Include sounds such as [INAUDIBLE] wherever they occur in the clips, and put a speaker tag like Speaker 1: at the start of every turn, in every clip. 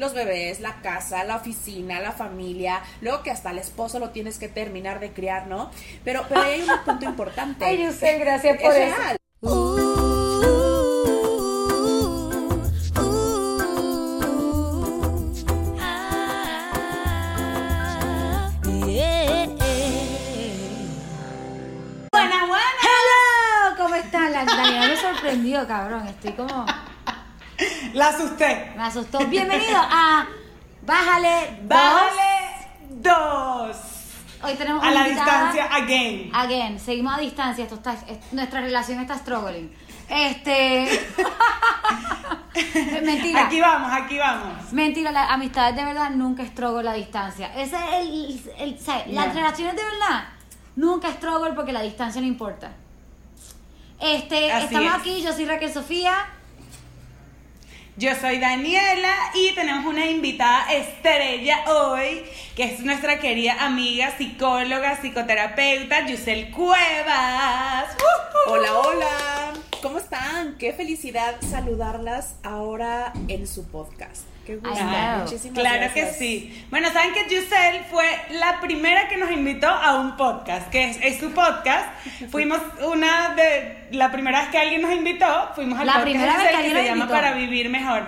Speaker 1: los bebés, la casa, la oficina, la familia, luego que hasta el esposo lo tienes que terminar de criar, ¿no? Pero, pero ahí hay un punto importante. [LAUGHS]
Speaker 2: Ay, usted, gracias por
Speaker 1: es
Speaker 2: eso.
Speaker 1: real.
Speaker 2: Buena, buena. Hello, ¿cómo están? La Daniela me sorprendió, cabrón. Estoy como.
Speaker 3: La asusté.
Speaker 2: Me asustó. Bienvenido a Bájale. dos.
Speaker 3: Bájale dos.
Speaker 2: Hoy tenemos
Speaker 3: A la
Speaker 2: invitada.
Speaker 3: distancia, again.
Speaker 2: Again, seguimos a distancia. Esto está, es- nuestra relación está struggling. Este. [LAUGHS] Mentira.
Speaker 3: Aquí vamos, aquí vamos.
Speaker 2: Mentira, la amistad de verdad nunca struggle la distancia. Ese es el. el- sea, Las relaciones de verdad nunca struggle porque la distancia no importa. Este,
Speaker 3: Así
Speaker 2: estamos
Speaker 3: es.
Speaker 2: aquí, yo soy Raquel Sofía.
Speaker 3: Yo soy Daniela y tenemos una invitada estrella hoy, que es nuestra querida amiga, psicóloga, psicoterapeuta, Yusel Cuevas. ¡Woohoo!
Speaker 1: Hola, hola. ¿Cómo están? Qué felicidad saludarlas ahora en su podcast. Qué gusto.
Speaker 2: I know.
Speaker 1: Muchísimas
Speaker 3: Claro que sí. Bueno, saben que Yusel fue la primera que nos invitó a un podcast, que es, es su podcast. [LAUGHS] Fuimos una de la primera vez que alguien nos invitó, fuimos al
Speaker 2: La
Speaker 3: podcast
Speaker 2: primera
Speaker 3: de
Speaker 2: vez que alguien
Speaker 3: se llama
Speaker 2: invitó.
Speaker 3: Para Vivir Mejor.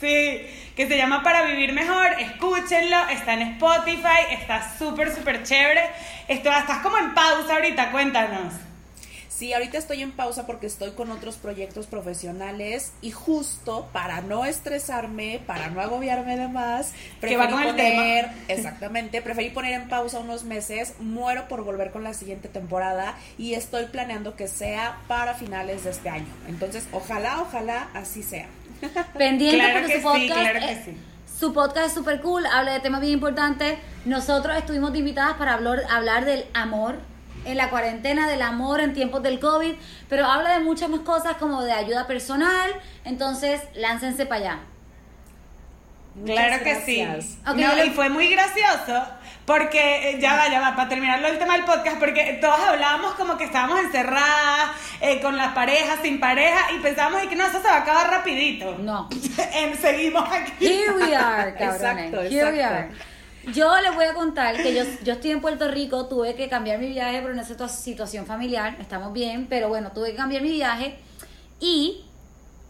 Speaker 3: Sí, que se llama Para Vivir Mejor. Escúchenlo, está en Spotify, está súper, súper chévere. Esto, estás como en pausa ahorita, cuéntanos.
Speaker 1: Sí, ahorita estoy en pausa porque estoy con otros proyectos profesionales y justo para no estresarme, para no agobiarme de más,
Speaker 3: Que va
Speaker 1: preferí poner,
Speaker 3: tema. [LAUGHS] [LAUGHS]
Speaker 1: exactamente, preferí poner en pausa unos meses, muero por volver con la siguiente temporada y estoy planeando que sea para finales de este año. Entonces, ojalá, ojalá así sea. [LAUGHS]
Speaker 2: Pendiente
Speaker 3: Claro
Speaker 2: porque
Speaker 3: que
Speaker 2: su
Speaker 3: sí,
Speaker 2: podcast.
Speaker 3: claro que
Speaker 2: es-
Speaker 3: sí.
Speaker 2: Su podcast es súper cool, habla de temas bien importantes. Nosotros estuvimos invitadas para hablar, hablar del amor en la cuarentena, del amor en tiempos del COVID, pero habla de muchas más cosas como de ayuda personal. Entonces, láncense para allá.
Speaker 1: Muchas
Speaker 3: Claro que
Speaker 1: gracias.
Speaker 3: sí. No, Y fue muy gracioso porque, eh, ya va, ya va, para terminarlo el tema del podcast, porque todos hablábamos como que estábamos encerradas, eh, con las parejas, sin pareja, y pensábamos y que no, eso se va a acabar rapidito.
Speaker 2: No. [LAUGHS]
Speaker 3: En- seguimos aquí.
Speaker 2: Here we are, [LAUGHS] cabrones.
Speaker 1: Exacto,
Speaker 2: Here we are. Yo les voy a contar que yo, yo estoy en Puerto Rico, tuve que cambiar mi viaje por una situa- situación familiar, estamos bien, pero bueno, tuve que cambiar mi viaje y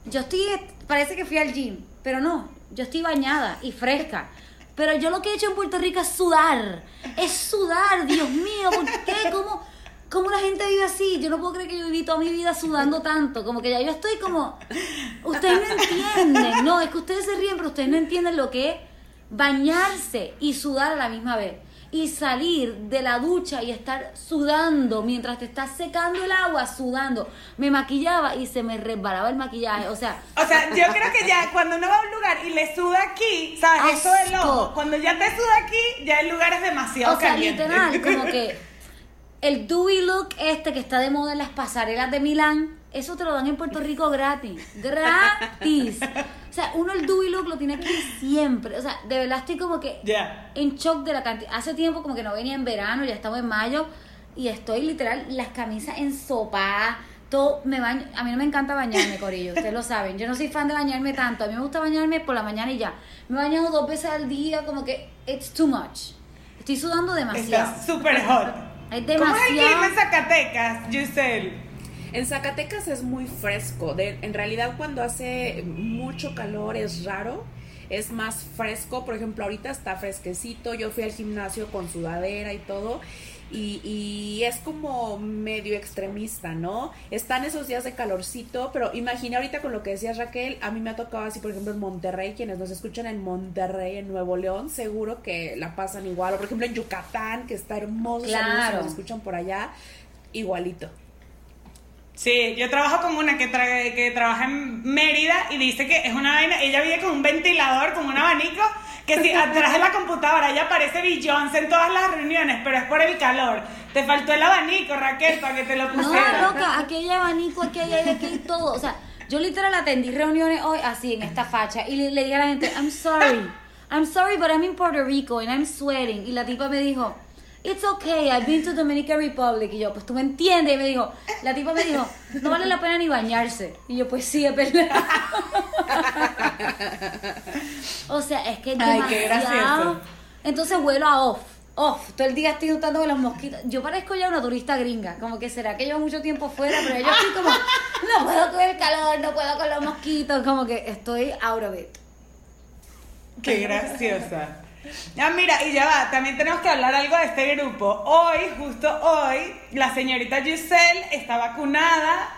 Speaker 2: yo estoy, parece que fui al gym, pero no, yo estoy bañada y fresca. Pero yo lo que he hecho en Puerto Rico es sudar, es sudar, Dios mío, ¿por qué? ¿Cómo, cómo la gente vive así? Yo no puedo creer que yo viví toda mi vida sudando tanto, como que ya yo estoy como, ustedes no entienden, no, es que ustedes se ríen, pero ustedes no entienden lo que bañarse y sudar a la misma vez. Y salir de la ducha y estar sudando mientras te estás secando el agua, sudando. Me maquillaba y se me resbalaba el maquillaje. O sea,
Speaker 3: O sea, yo creo que ya cuando uno va a un lugar y le suda aquí, ¿sabes? Eso del
Speaker 2: Asco.
Speaker 3: ojo, cuando ya te suda aquí, ya el lugar es demasiado
Speaker 2: o sea,
Speaker 3: caliente.
Speaker 2: literal, como que [LAUGHS] el dewy look este que está de moda en las pasarelas de Milán, eso te lo dan en Puerto Rico gratis. Gratis. O sea, uno el dewy look lo tiene aquí siempre. O sea, de verdad estoy como que en shock de la cantidad. Hace tiempo como que no venía en verano, ya estamos en mayo y estoy literal las camisas en sopa. Todo, me baño, a mí no me encanta bañarme, Corillo, ustedes lo saben. Yo no soy fan de bañarme tanto. A mí me gusta bañarme por la mañana y ya. Me he bañado dos veces al día, como que it's too much. Estoy sudando demasiado.
Speaker 3: Estás súper hot.
Speaker 2: Es
Speaker 3: ¿Cómo es el
Speaker 2: demasiado.
Speaker 3: clima en Zacatecas, Giselle?
Speaker 1: En Zacatecas es muy fresco. De, en realidad cuando hace mucho calor es raro. Es más fresco. Por ejemplo, ahorita está fresquecito. Yo fui al gimnasio con sudadera y todo. Y, y es como medio extremista, ¿no? Están esos días de calorcito, pero imagina ahorita con lo que decías Raquel, a mí me ha tocado así, por ejemplo, en Monterrey, quienes nos escuchan en Monterrey, en Nuevo León, seguro que la pasan igual, o por ejemplo en Yucatán, que está hermoso,
Speaker 2: Claro.
Speaker 1: nos escuchan por allá, igualito.
Speaker 3: Sí, yo trabajo con una que, tra- que trabaja en Mérida y dice que es una vaina, ella vive con un ventilador, con un abanico, que si atrás de la computadora ella parece Beyoncé en todas las reuniones, pero es por el calor. Te faltó el abanico, Raquel, para que te lo
Speaker 2: No,
Speaker 3: pusiera.
Speaker 2: loca, aquí hay abanico, aquí hay aire, aquí hay todo. O sea, yo literal atendí reuniones hoy así, en esta facha, y le, le dije a la gente, I'm sorry, I'm sorry, but I'm in Puerto Rico and I'm sweating. Y la tipa me dijo, it's okay, I've been to Dominican Republic. Y yo, pues tú me entiendes. Y me dijo, la tipa me dijo, no vale la pena ni bañarse. Y yo, pues sí, es verdad. [LAUGHS] o sea, es que
Speaker 3: Ay, qué
Speaker 2: demasiado.
Speaker 3: gracioso.
Speaker 2: Entonces vuelo a off. Off, todo el día estoy notando con los mosquitos. Yo parezco ya una turista gringa. Como que será que llevo mucho tiempo fuera, pero yo estoy como, no puedo con el calor, no puedo con los mosquitos. Como que estoy out of it.
Speaker 3: Qué graciosa. Ah, mira, y ya va, también tenemos que hablar algo de este grupo. Hoy, justo hoy, la señorita Giselle está vacunada,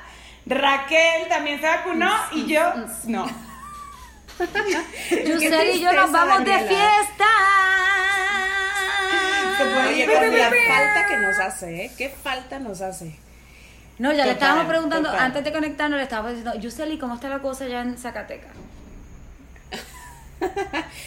Speaker 3: Raquel también se vacunó y yo no. [LAUGHS] [LAUGHS]
Speaker 2: Yusel y yo nos vamos de fiesta.
Speaker 3: Se puede
Speaker 1: la falta que nos hace, ¿eh? ¿Qué falta nos hace?
Speaker 2: No, ya le estábamos preguntando,
Speaker 3: total.
Speaker 2: antes de conectarnos, le estábamos diciendo, Yuseli, ¿cómo está la cosa allá en Zacatecas?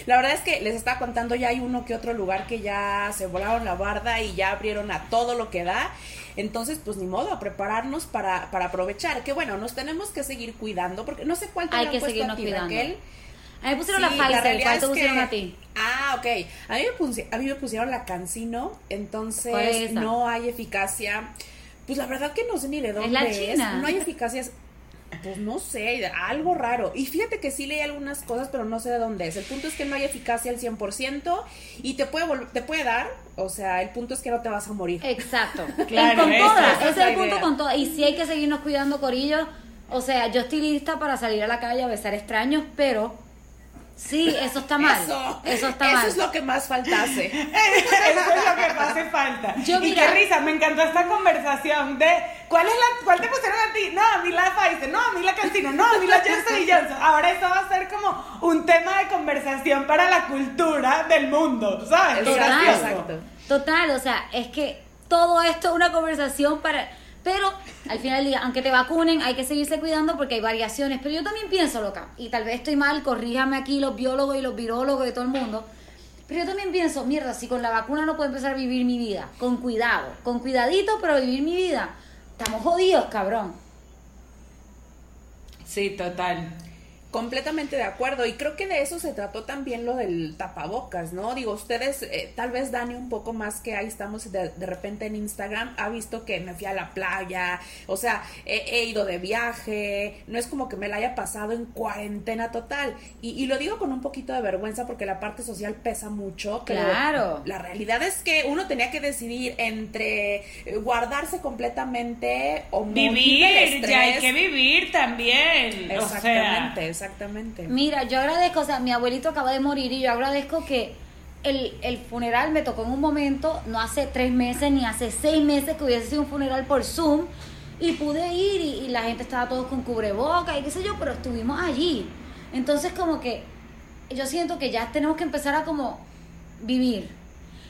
Speaker 1: La verdad es que les estaba contando, ya hay uno que otro lugar que ya se volaron la barda y ya abrieron a todo lo que da. Entonces, pues ni modo, a prepararnos para, para aprovechar. Que bueno, nos tenemos que seguir cuidando, porque no sé cuál te
Speaker 2: Hay que
Speaker 1: puesto a ti,
Speaker 2: cuidando.
Speaker 1: Raquel.
Speaker 2: A mí me pusieron
Speaker 1: Sí,
Speaker 2: la Pfizer, ¿cuál te pusieron
Speaker 1: que-
Speaker 2: a ti?
Speaker 1: Ah, ok. A mí, me pusi- a mí me pusieron la Cancino, entonces no hay eficacia. Pues la verdad que no sé ni de dónde
Speaker 2: la
Speaker 1: es. No hay eficacia. Pues no sé, algo raro. Y fíjate que sí leí algunas cosas, pero no sé de dónde es. El punto es que no hay eficacia al 100% y te puede, te puede dar. O sea, el punto es que no te vas a morir.
Speaker 2: Exacto. [LAUGHS]
Speaker 3: Claro,
Speaker 2: con
Speaker 3: esa-
Speaker 2: todas, ese
Speaker 1: es
Speaker 2: el punto con todas. Y sí hay que seguirnos cuidando, Corillo. O sea, yo estoy lista para salir a la calle a besar extraños, pero sí, eso está mal.
Speaker 1: Eso,
Speaker 2: Eso, está
Speaker 1: eso
Speaker 2: mal.
Speaker 1: es lo que más faltase. [LAUGHS]
Speaker 3: Eso es lo que me hace falta.
Speaker 2: Yo,
Speaker 3: y
Speaker 2: mira-
Speaker 3: qué risa, me encantó esta conversación de ¿cuál es la cuál te pusieron a ti? No, a mí la Pfizer, no, a mí la Cancino, no, a mí la Johnson y Johnson. Ahora esto va a ser como un tema de conversación para la cultura del mundo, ¿sabes? Gracioso.
Speaker 1: exacto.
Speaker 2: Total, o sea, es que todo esto es una conversación para... Pero al final del día, aunque te vacunen, hay que seguirse cuidando porque hay variaciones. Pero yo también pienso, loca, y tal vez estoy mal, corríjame aquí los biólogos y los virólogos y todo el mundo. Pero yo también pienso, mierda, si con la vacuna no puedo empezar a vivir mi vida, con cuidado, con cuidadito, pero vivir mi vida, estamos jodidos, cabrón.
Speaker 3: Sí, total.
Speaker 1: Completamente de acuerdo y creo que de eso se trató también lo del tapabocas, ¿no? Digo, ustedes, eh, tal vez Dani un poco más que ahí estamos de, de repente en Instagram, ha visto que me fui a la playa, o sea, he, he ido de viaje, no es como que me la haya pasado en cuarentena total y, y lo digo con un poquito de vergüenza porque la parte social pesa mucho, pero
Speaker 2: Claro.
Speaker 1: la realidad es que uno tenía que decidir entre eh, guardarse completamente o
Speaker 3: Vivir, ya hay que vivir también. O sea,
Speaker 1: Exactamente.
Speaker 2: Mira, yo agradezco, o sea, mi abuelito acaba de morir y yo agradezco que el, el funeral me tocó en un momento, no hace tres meses ni hace seis meses que hubiese sido un funeral por Zoom y pude ir y, y la gente estaba todos con cubreboca y qué sé yo, pero estuvimos allí. Entonces como que yo siento que ya tenemos que empezar a como vivir.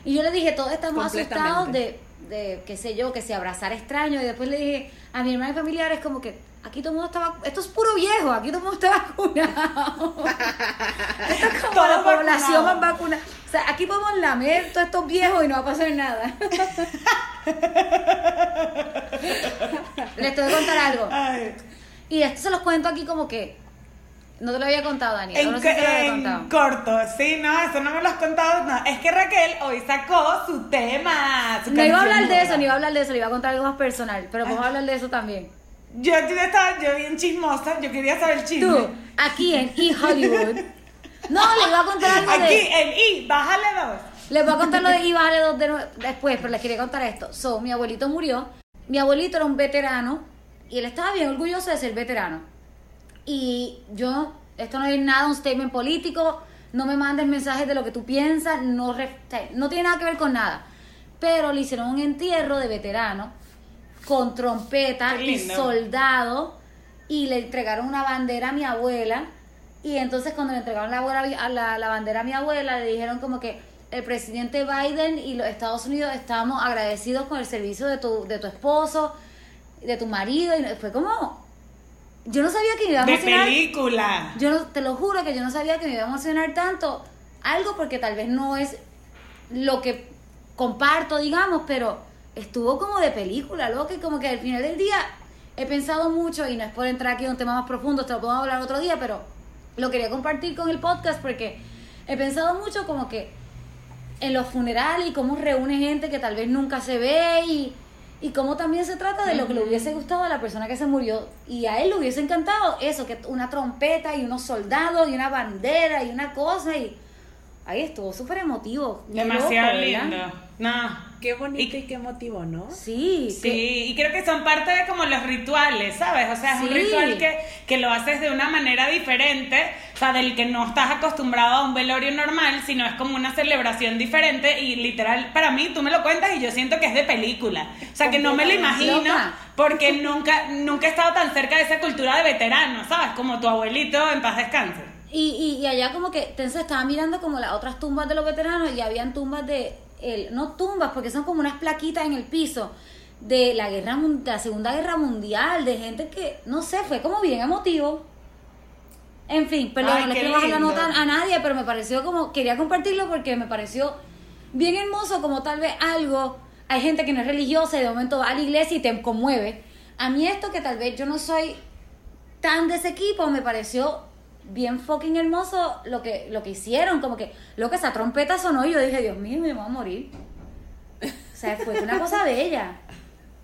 Speaker 2: Y yo le dije, todos estamos asustados de, de, qué sé yo, que se abrazar extraño. Y después le dije a mi hermana y familiares como que aquí todo el mundo está vacu- esto es puro viejo, aquí todo el mundo está vacunado. [LAUGHS] esto es como la población vacunada. O sea, aquí podemos lamer todos estos viejos y no va a pasar nada. Les tengo que contar algo.
Speaker 3: ay.
Speaker 2: Y esto se los cuento aquí como que no te lo había contado, Daniel.
Speaker 3: En,
Speaker 2: no sé si te lo había contado.
Speaker 3: corto, sí, no, eso no me lo has contado. No, es que Raquel hoy sacó su tema. su
Speaker 2: No iba a hablar de eso, ni iba a hablar de eso, le iba a contar algo más personal, pero vamos a hablar de eso también.
Speaker 3: Yo, yo estaba yo bien chismosa, yo quería saber el chisme.
Speaker 2: Tú, aquí en E Hollywood. No, le iba a contar algo
Speaker 3: Aquí,
Speaker 2: de.
Speaker 3: en I, bájale dos.
Speaker 2: Les voy a contar lo de I, bájale dos de después, pero les quería contar esto. So, mi abuelito murió. Mi abuelito era un veterano y él estaba bien orgulloso de ser veterano. Y yo, esto no es nada un statement político, no me mandes mensajes de lo que tú piensas, no, no tiene nada que ver con nada. Pero le hicieron un entierro de veterano con trompeta y soldado y le entregaron una bandera a mi abuela y entonces cuando le entregaron la, abuela- a la, la bandera a mi abuela le dijeron como que el presidente Biden y los Estados Unidos estamos agradecidos con el servicio de tu, de tu esposo, de tu marido y fue como yo no sabía que me iba a
Speaker 3: De
Speaker 2: emocionar
Speaker 3: película.
Speaker 2: yo no, te lo juro que yo no sabía que me iba a emocionar tanto algo porque tal vez no es lo que comparto, digamos, pero estuvo como de película, loco, y como que al final del día he pensado mucho, y no es por entrar aquí en un tema más profundo, te lo podemos hablar otro día, pero lo quería compartir con el podcast porque he pensado mucho como que en los funerales y cómo reúne gente que tal vez nunca se ve y, y cómo también se trata de lo que le hubiese gustado a la persona que se murió y a él le hubiese encantado eso, que una trompeta y unos soldados y una bandera y una cosa y ahí estuvo súper emotivo.
Speaker 3: Demasiado lindo. No.
Speaker 1: Qué bonito y, qué emotivo, ¿no?
Speaker 2: Sí,
Speaker 3: Sí, y creo que son parte de como los rituales, ¿sabes? O sea, es un ritual que, que lo haces de una manera diferente, o sea, del que no estás acostumbrado a un velorio normal, sino es como una celebración diferente y literal, para mí, tú me lo cuentas y yo siento que es de película. O sea, que no me lo imagino
Speaker 2: Loca.
Speaker 3: porque nunca, nunca he estado tan cerca de esa cultura de veteranos, ¿sabes? Como tu abuelito en paz descanse.
Speaker 2: Y, y, y allá como que entonces estaba mirando como las otras tumbas de los veteranos y habían tumbas de, el, no tumbas, porque son como unas plaquitas en el piso de la guerra la segunda guerra mundial, de gente que, no sé, fue como bien emotivo. En fin, perdón,
Speaker 3: Ay,
Speaker 2: no le quiero la nota a nadie, pero me pareció como, quería compartirlo porque me pareció bien hermoso, como tal vez algo, hay gente que no es religiosa y de momento va a la iglesia y te conmueve. A mí esto que tal vez yo no soy tan de ese equipo me pareció bien fucking hermoso lo que lo que hicieron como que lo que esa trompeta sonó y yo dije Dios mío me voy a morir o sea fue una cosa bella.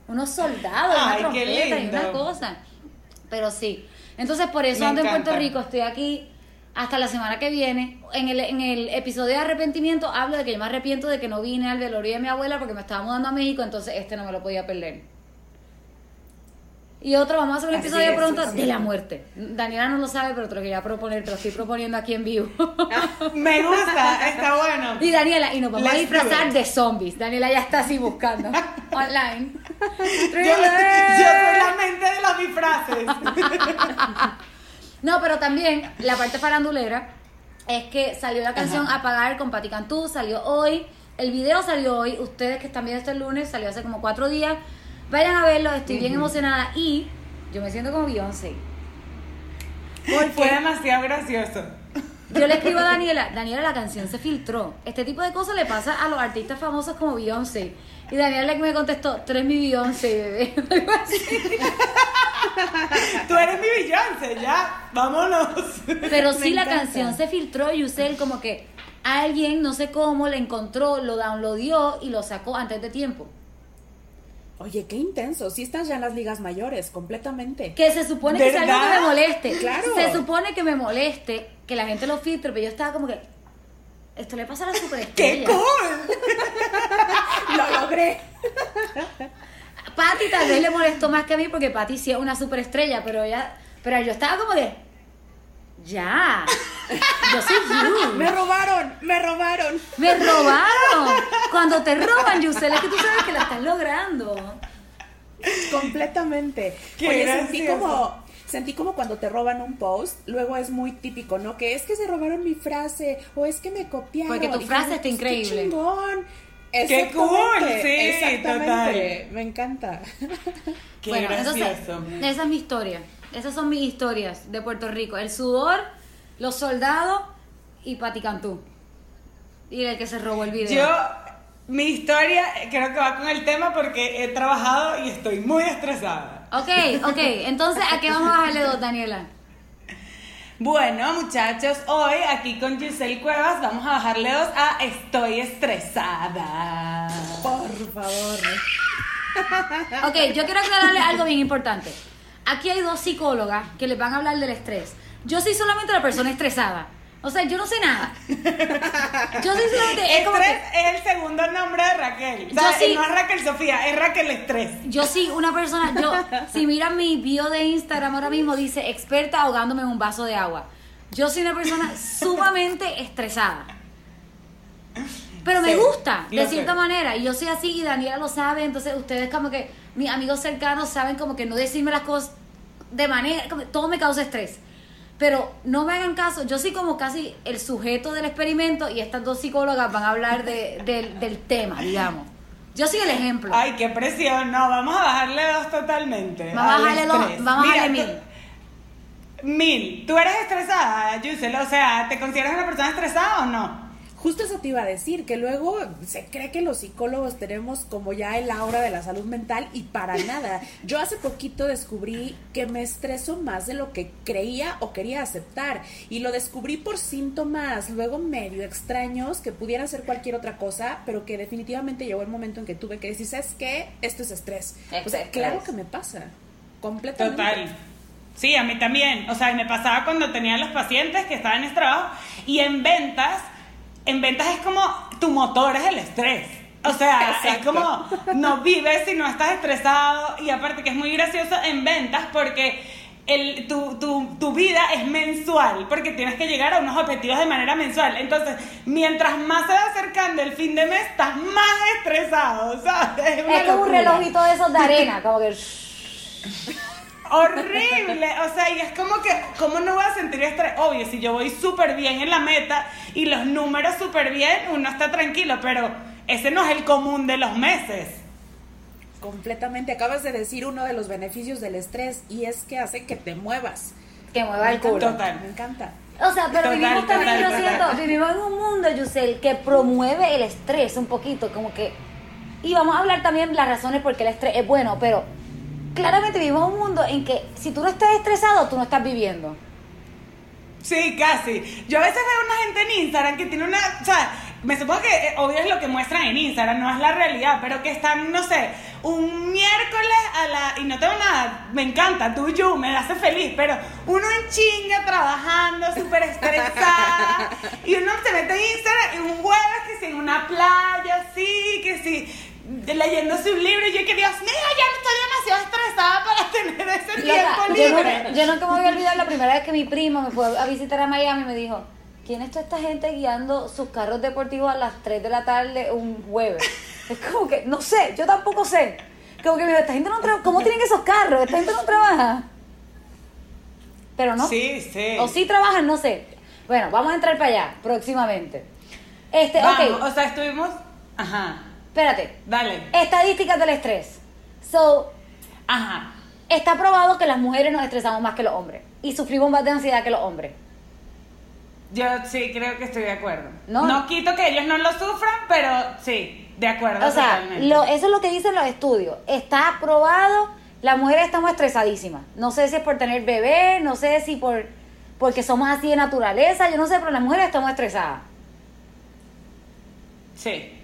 Speaker 2: Unos soldados
Speaker 3: Ay,
Speaker 2: una trompeta y una cosa. Pero sí. Entonces por eso
Speaker 3: Me
Speaker 2: ando en Puerto. Rico estoy aquí hasta la semana que viene. En el, en el episodio de arrepentimiento hablo de que yo me arrepiento de que no vine al velorio de mi abuela porque me estaba mudando a México entonces este no me lo podía perder y otro, vamos a hacer un
Speaker 3: Así
Speaker 2: episodio
Speaker 3: es,
Speaker 2: pronto
Speaker 3: sí.
Speaker 2: de la muerte. Daniela no lo sabe, pero te lo quería proponer, te lo estoy proponiendo aquí en vivo.
Speaker 3: Me gusta, está bueno.
Speaker 2: y Daniela, y nos vamos a
Speaker 3: Let's
Speaker 2: disfrazar de zombies. Daniela ya está así buscando [LAUGHS] online.
Speaker 3: Yo, yo soy la mente de los disfraces. [LAUGHS]
Speaker 2: No, pero también la parte farandulera es que salió la canción Apagar con Patti Cantú, salió hoy. El video salió hoy. Ustedes que están viendo este lunes, salió hace como cuatro días. Vayan a verlo, estoy bien emocionada y yo me siento como Beyoncé.
Speaker 3: Fue demasiado gracioso.
Speaker 2: Yo le escribo a [LAUGHS] Daniela, Daniela, la canción se filtró. Este tipo de cosas le pasa a los artistas famosos como Beyoncé. Y Daniela me contestó, tú eres mi Beyoncé, bebé. [LAUGHS]
Speaker 3: Tú eres mi Beyoncé, ya, vámonos.
Speaker 2: Pero [LAUGHS] sí, la canción se filtró y Yusel como que alguien, no sé cómo, le encontró, lo downloadió y lo sacó antes de tiempo.
Speaker 1: Oye, qué intenso. Sí estás ya en las ligas mayores, completamente.
Speaker 2: Que se supone que es algo que me moleste.
Speaker 1: Claro.
Speaker 2: Se supone que me moleste que la gente lo filtre, pero yo estaba como que... Esto le pasa a la
Speaker 3: ¡Qué
Speaker 2: superestrella.
Speaker 3: cool! [LAUGHS]
Speaker 1: Lo logré.
Speaker 2: Patty tal vez le molestó más que a mí porque Patty sí es una superestrella, pero ella, pero yo estaba como de, ya, yo soy you.
Speaker 1: Me robaron, me robaron.
Speaker 2: Me robaron. Cuando te roban, Yusel, es que tú sabes que la estás logrando.
Speaker 1: Completamente.
Speaker 3: Qué
Speaker 1: Oye, sentí como, sentí como cuando te roban un post, luego es muy típico, ¿no? Que es que se robaron mi frase, o es que me copiaron.
Speaker 2: Porque tu frase está
Speaker 1: pues,
Speaker 2: increíble.
Speaker 1: Qué chingón.
Speaker 3: Qué cool,
Speaker 1: Exactamente,
Speaker 3: sí,
Speaker 1: Exactamente. Me encanta.
Speaker 3: Qué
Speaker 2: bueno,
Speaker 3: gracioso.
Speaker 2: entonces, esa es mi historia. Esas son mis historias de Puerto Rico. El sudor, los soldados y Pati Cantú. Y el que se robó el video.
Speaker 3: Yo, mi historia creo que va con el tema porque he trabajado y estoy muy estresada.
Speaker 2: Ok, ok. Entonces, ¿a qué vamos a bajarle dos, Daniela?
Speaker 3: Bueno, muchachos, hoy aquí con Giselle Cuevas vamos a bajarle dos a Estoy estresada.
Speaker 1: Por favor.
Speaker 2: Ok, yo quiero aclararle algo bien importante. Aquí hay dos psicólogas que les van a hablar del estrés. Yo soy solamente la persona estresada. O sea, yo no sé nada. Yo soy solamente. Es como
Speaker 3: Estrés
Speaker 2: que
Speaker 3: es el segundo nombre de Raquel. O
Speaker 2: Yo
Speaker 3: sea,
Speaker 2: sí.
Speaker 3: no es Raquel Sofía, es Raquel Estrés.
Speaker 2: yo sí, una persona. Yo, si miran mi bio de Instagram ahora mismo, dice experta ahogándome en un vaso de agua. Yo soy una persona sumamente estresada. Pero me
Speaker 3: Sí,
Speaker 2: gusta, de cierta
Speaker 3: sé.
Speaker 2: manera. Y yo soy así y Daniela lo sabe. Entonces, ustedes, como que mis amigos cercanos, saben como que no decirme las cosas de manera. Como, todo me causa estrés. Pero no me hagan caso. Yo soy como casi el sujeto del experimento y estas dos psicólogas van a hablar de- del- del tema, digamos. Yo soy el ejemplo.
Speaker 3: Ay, qué presión. No, vamos a bajarle dos totalmente.
Speaker 2: Vamos a bajarle dos, vamos a bajarle mil.
Speaker 3: Mil. ¿Tú eres estresada, Yusel? O sea, ¿te consideras una persona estresada o no?
Speaker 1: Justo eso te iba a decir, que luego se cree que los psicólogos tenemos como ya el aura de la salud mental y para [LAUGHS] nada. Yo hace poquito descubrí que me estreso más de lo que creía o quería aceptar y lo descubrí por síntomas luego medio extraños que pudieran ser cualquier otra cosa, pero que definitivamente llegó el momento en que tuve que decir, ¿sabes qué? Esto es estrés. O sea, claro que me pasa, completamente.
Speaker 3: Total. Sí, a mí también. O sea, me pasaba cuando tenía los pacientes que estaban en este trabajo y en ventas en ventas es como tu motor es el estrés. O sea, es como no vives si no estás estresado y aparte que es muy gracioso en ventas porque el, tu, tu, tu, vida es mensual porque tienes que llegar a unos objetivos de manera mensual. Entonces, mientras más se va acercando el fin de mes, estás más estresado, ¿sabes?
Speaker 2: Es, es como un relojito de esos de arena, como que...
Speaker 3: horrible. O sea, y es como que, ¿cómo no voy a sentir estrés? Obvio, si yo voy súper bien en la meta y los números súper bien, uno está tranquilo, pero ese no es el común de los meses.
Speaker 1: Completamente. Acabas de decir uno de los beneficios del estrés y es que hace que te muevas.
Speaker 2: Que mueva el culo.
Speaker 3: Total.
Speaker 1: Me encanta.
Speaker 2: O sea, pero vivimos también, yo siento, vivimos en un mundo, Yusel, que promueve el estrés un poquito, como que... Y vamos a hablar también las razones por qué el estrés es bueno, pero claramente vivimos un mundo en que si tú no estás estresado, tú no estás viviendo.
Speaker 3: Sí, casi. Yo a veces veo una gente en Instagram que tiene una, o sea, me supongo que eh, obvio es lo que muestran en Instagram, no es la realidad, pero que están, no sé, un miércoles a la, y no tengo nada, me encanta, tú, yo, me hace feliz, pero uno en chinga trabajando, súper estresada, [LAUGHS] y uno se mete en Instagram y un jueves que si en una playa, sí, que si leyendo su libro y yo que Dios mío, ya no estoy demasiado estresada para tener ese tiempo libre.
Speaker 2: Yo, no, nunca me voy a olvidar la primera vez que mi primo me fue a visitar a Miami y me dijo, ¿quién es toda esta gente guiando sus carros deportivos a las 3 de la tarde un jueves? [LAUGHS] Es como que, no sé, yo tampoco sé. Como que me dijo, esta gente no trabaja, ¿cómo tienen esos carros? Esta gente no trabaja. Pero no.
Speaker 3: Sí, sí.
Speaker 2: O sí trabajan, no sé. Bueno, vamos a entrar para allá próximamente. Este,
Speaker 3: vamos, O sea, estuvimos... Ajá.
Speaker 2: Espérate.
Speaker 3: Dale.
Speaker 2: Estadísticas del estrés. So,
Speaker 3: Ajá.
Speaker 2: está probado que las mujeres nos estresamos más que los hombres y sufrimos más de ansiedad que los hombres.
Speaker 3: Yo sí creo que estoy de acuerdo. No, quito que ellos no lo sufran, pero sí, de acuerdo.
Speaker 2: O sea, lo, eso es lo que dicen los estudios. Está probado, las mujeres estamos estresadísimas. No sé si es por tener bebé, no sé si por porque somos así de naturaleza, yo no sé, pero las mujeres estamos estresadas.
Speaker 3: Sí.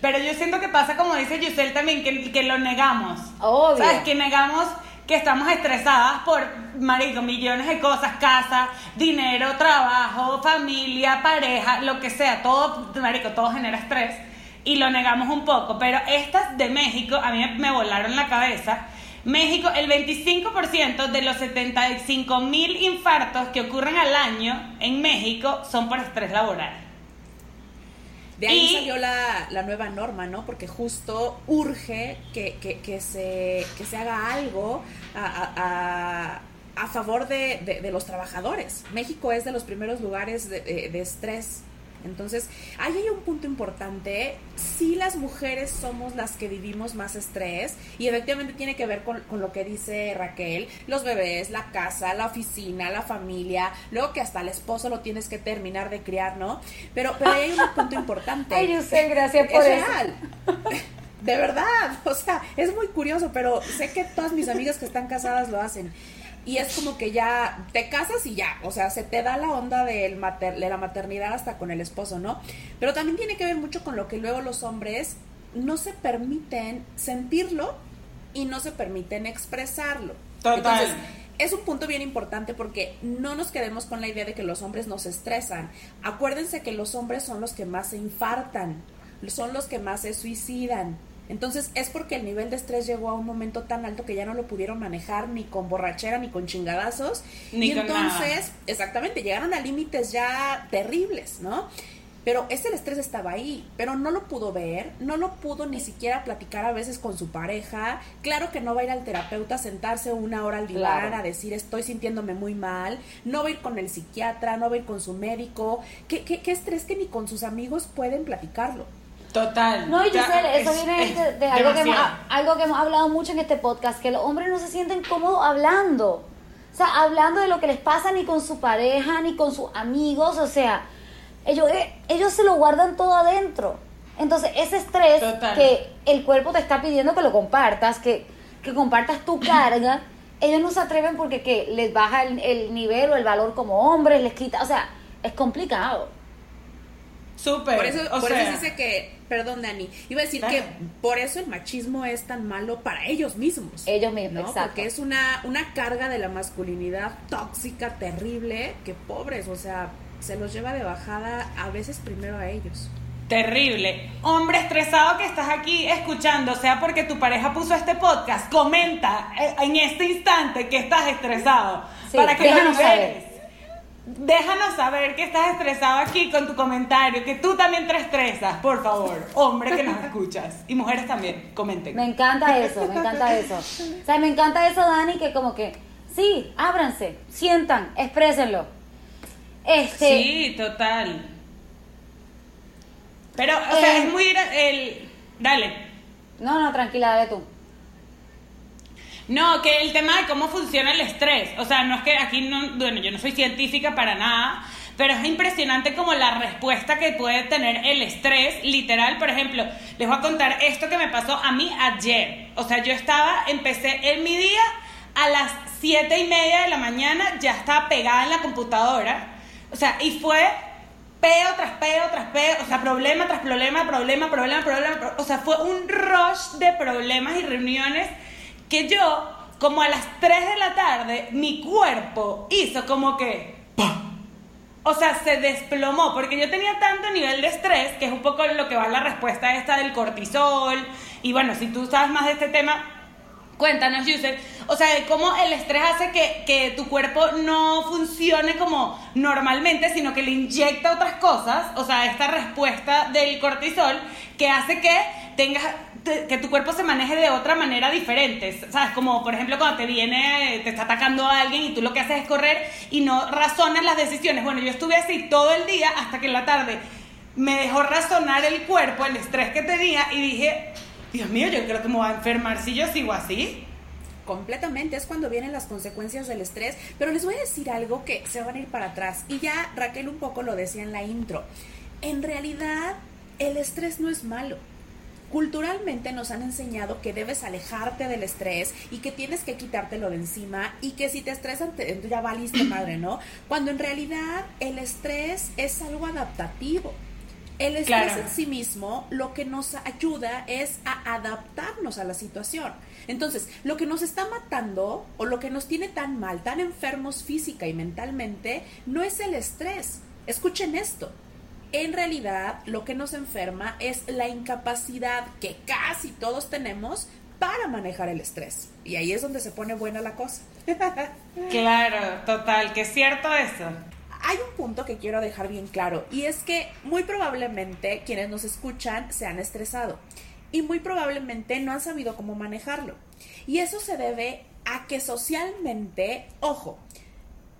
Speaker 3: Pero yo siento que pasa como dice Giselle también, que, que lo negamos.
Speaker 2: Obvio.
Speaker 3: ¿Sabes? Que negamos que estamos estresadas por, marico, millones de cosas, casa, dinero, trabajo, familia, pareja, lo que sea, todo, marico, todo genera estrés y lo negamos un poco, pero estas de México a mí me volaron la cabeza. México, el 25% de los 75 mil infartos que ocurren al año en México son por estrés laboral.
Speaker 1: De ahí salió la, la, nueva norma, ¿no? Porque justo urge que, que, que, se, que se haga algo a, a, a favor de, de, de, los trabajadores. México es de los primeros lugares de, de estrés entonces, ahí hay un punto importante. Sí, las mujeres somos las que vivimos más estrés y efectivamente tiene que ver con, lo que dice Raquel, los bebés, la casa, la oficina, la familia, luego que hasta el esposo lo tienes que terminar de criar, ¿no? Pero, pero ahí hay un punto importante. [LAUGHS]
Speaker 2: Ay, yo sé, gracias por
Speaker 1: es Real. [LAUGHS] De verdad, o sea, es muy curioso, pero sé que todas mis amigas que están casadas lo hacen y es como que ya te casas y ya, o sea, se te da la onda del mater, de la maternidad hasta con el esposo, ¿no? Pero también tiene que ver mucho con lo que luego los hombres no se permiten sentirlo y no se permiten expresarlo.
Speaker 3: Total.
Speaker 1: Entonces, es un punto bien importante porque no nos quedemos con la idea de que los hombres nos estresan. Acuérdense que los hombres son los que más se infartan, son los que más se suicidan. Entonces es porque el nivel de estrés llegó a un momento tan alto que ya no lo pudieron manejar ni con borrachera ni con chingadazos.
Speaker 3: Ni
Speaker 1: y entonces,
Speaker 3: nada.
Speaker 1: exactamente, llegaron a límites ya terribles, ¿no? Pero ese estrés estaba ahí, pero no lo pudo ver, no lo pudo ni siquiera platicar a veces con su pareja. Claro que no va a ir al terapeuta a sentarse una hora al diván
Speaker 2: Claro.
Speaker 1: a decir estoy sintiéndome muy mal, no va a ir con el psiquiatra, no va a ir con su médico. ¿Qué, qué, qué estrés que ni con sus amigos pueden platicarlo?
Speaker 3: Total.
Speaker 2: No, y Giselle, eso
Speaker 3: es-
Speaker 2: viene
Speaker 3: es
Speaker 2: de, de algo, que hemos, algo que hemos hablado mucho en este podcast, que los hombres no se sienten cómodos hablando. O sea, hablando de lo que les pasa ni con su pareja, ni con sus amigos. O sea, ellos, eh, ellos se lo guardan todo adentro. Entonces, ese estrés
Speaker 3: Total.
Speaker 2: que el cuerpo te está pidiendo que lo compartas, que, que compartas tu carga, [LAUGHS] ellos no se atreven porque que les baja el, el nivel o el valor como hombres, les quita, o sea, es complicado.
Speaker 3: Súper.
Speaker 1: Por eso,
Speaker 3: o
Speaker 1: por
Speaker 3: sea,
Speaker 1: eso dice que, perdón Dani, iba a decir que por eso el machismo es tan malo para ellos mismos.
Speaker 2: Ellos mismos,
Speaker 1: ¿no?
Speaker 2: exacto.
Speaker 1: Porque es una, una carga de la masculinidad tóxica, terrible, que pobres, o sea, se los lleva de bajada a veces primero a ellos.
Speaker 3: Terrible. Hombre estresado que estás aquí escuchando, sea porque tu pareja puso este podcast, comenta eh, en este instante que estás estresado.
Speaker 2: Sí,
Speaker 3: para que lo liberes. Déjanos saber que estás estresado aquí con tu comentario, que tú también te estresas, por favor. Hombre que nos escuchas. Y mujeres también, comenten.
Speaker 2: Me encanta eso, me encanta eso. O sea, me encanta eso, Dani, que como que, sí, ábranse, sientan, exprésenlo. Este,
Speaker 3: Sí, total. Pero, o sea,
Speaker 2: Eh.
Speaker 3: es muy... El... Dale.
Speaker 2: no, no, tranquila, dale tú.
Speaker 3: No, que el tema de cómo funciona el estrés. O sea, no es que aquí no, bueno, yo no soy científica para nada, pero es impresionante como la respuesta que puede tener el estrés, literal. Por ejemplo, les voy a contar esto que me pasó a mí ayer. O sea, yo estaba, empecé en mi día a las siete y media de la mañana, ya estaba pegada en la computadora. O sea, y fue peo tras peo tras peo, o sea, problema tras problema, problema, problema, problema, pro- o sea, fue un rush de problemas y reuniones que yo, como a las 3 de la tarde, mi cuerpo hizo como que... ¡pam! O sea, se desplomó, porque yo tenía tanto nivel de estrés, que es un poco lo que va la respuesta esta del cortisol, y bueno, si tú sabes más de este tema, Cuéntanos, User. O sea, de cómo el estrés hace que, que tu cuerpo no funcione como normalmente, sino que le inyecta otras cosas. O sea, esta respuesta del cortisol que hace que tengas que tu cuerpo se maneje de otra manera diferente. ¿Sabes? Como por ejemplo cuando te viene, te está atacando a alguien y tú lo que haces es correr y no razonas las decisiones. Bueno, yo estuve así todo el día hasta que en la tarde me dejó razonar el cuerpo, el estrés que tenía y dije, Dios mío, yo creo que me voy a enfermar si yo sigo así.
Speaker 1: Completamente, es cuando vienen las consecuencias del estrés. Pero les voy a decir algo que se van a ir para atrás. Y ya Raquel un poco lo decía en la intro. En realidad, el estrés no es malo. Culturalmente nos han enseñado que debes alejarte del estrés y que tienes que quitártelo de encima y que si te estresan te, ya valiste [CLEARS THROAT] madre, ¿no? Cuando en realidad el estrés es algo adaptativo. El estrés
Speaker 3: Claro.
Speaker 1: en sí mismo lo que nos ayuda es a adaptarnos a la situación. Entonces, lo que nos está matando o lo que nos tiene tan mal, tan enfermos física y mentalmente, no es el estrés. Escuchen esto. En realidad, lo que nos enferma es la incapacidad que casi todos tenemos para manejar el estrés. Y ahí es donde se pone buena la cosa. [LAUGHS]
Speaker 3: Claro, total, que es cierto eso.
Speaker 1: Hay un punto que quiero dejar bien claro y es que muy probablemente quienes nos escuchan se han estresado y muy probablemente no han sabido cómo manejarlo. Y eso se debe a que socialmente, ojo,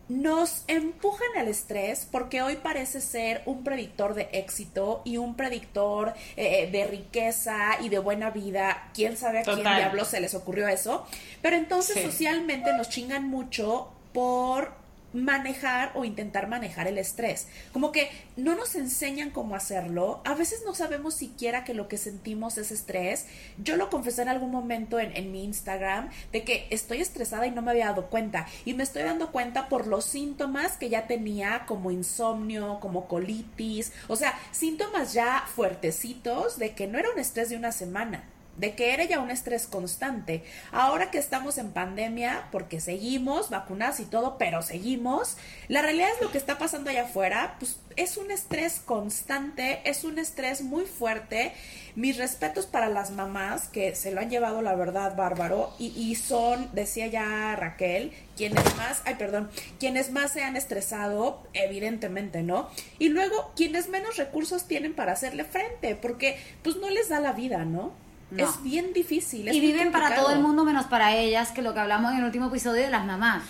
Speaker 1: nos empujan al estrés porque hoy parece ser un predictor de éxito y un predictor eh, de riqueza y de buena vida. ¿Quién sabe a quién
Speaker 3: Total.
Speaker 1: diablo se les ocurrió eso? Pero entonces
Speaker 3: Sí.
Speaker 1: socialmente nos chingan mucho por manejar o intentar manejar el estrés. Como que no nos enseñan cómo hacerlo. A veces no sabemos siquiera que lo que sentimos es estrés. Yo lo confesé en algún momento en, en mi Instagram de que estoy estresada y no me había dado cuenta. Y me estoy dando cuenta por los síntomas que ya tenía como insomnio, como colitis. O sea, síntomas ya fuertecitos de que no era un estrés de una semana de que era ya un estrés constante. Ahora que estamos en pandemia, porque seguimos vacunados y todo, pero seguimos, la realidad es lo que está pasando allá afuera, pues es un estrés constante, es un estrés muy fuerte. Mis respetos para las mamás que se lo han llevado, la verdad, bárbaro, y, y son, decía ya Raquel, quienes más, ay, perdón, quienes más se han estresado, evidentemente, ¿no? Y luego, quienes menos recursos tienen para hacerle frente, porque pues no les da la vida, ¿no?
Speaker 2: No.
Speaker 1: Es bien difícil. es
Speaker 2: Y viven para todo el mundo menos para ellas, que lo que hablamos en el último episodio de las mamás.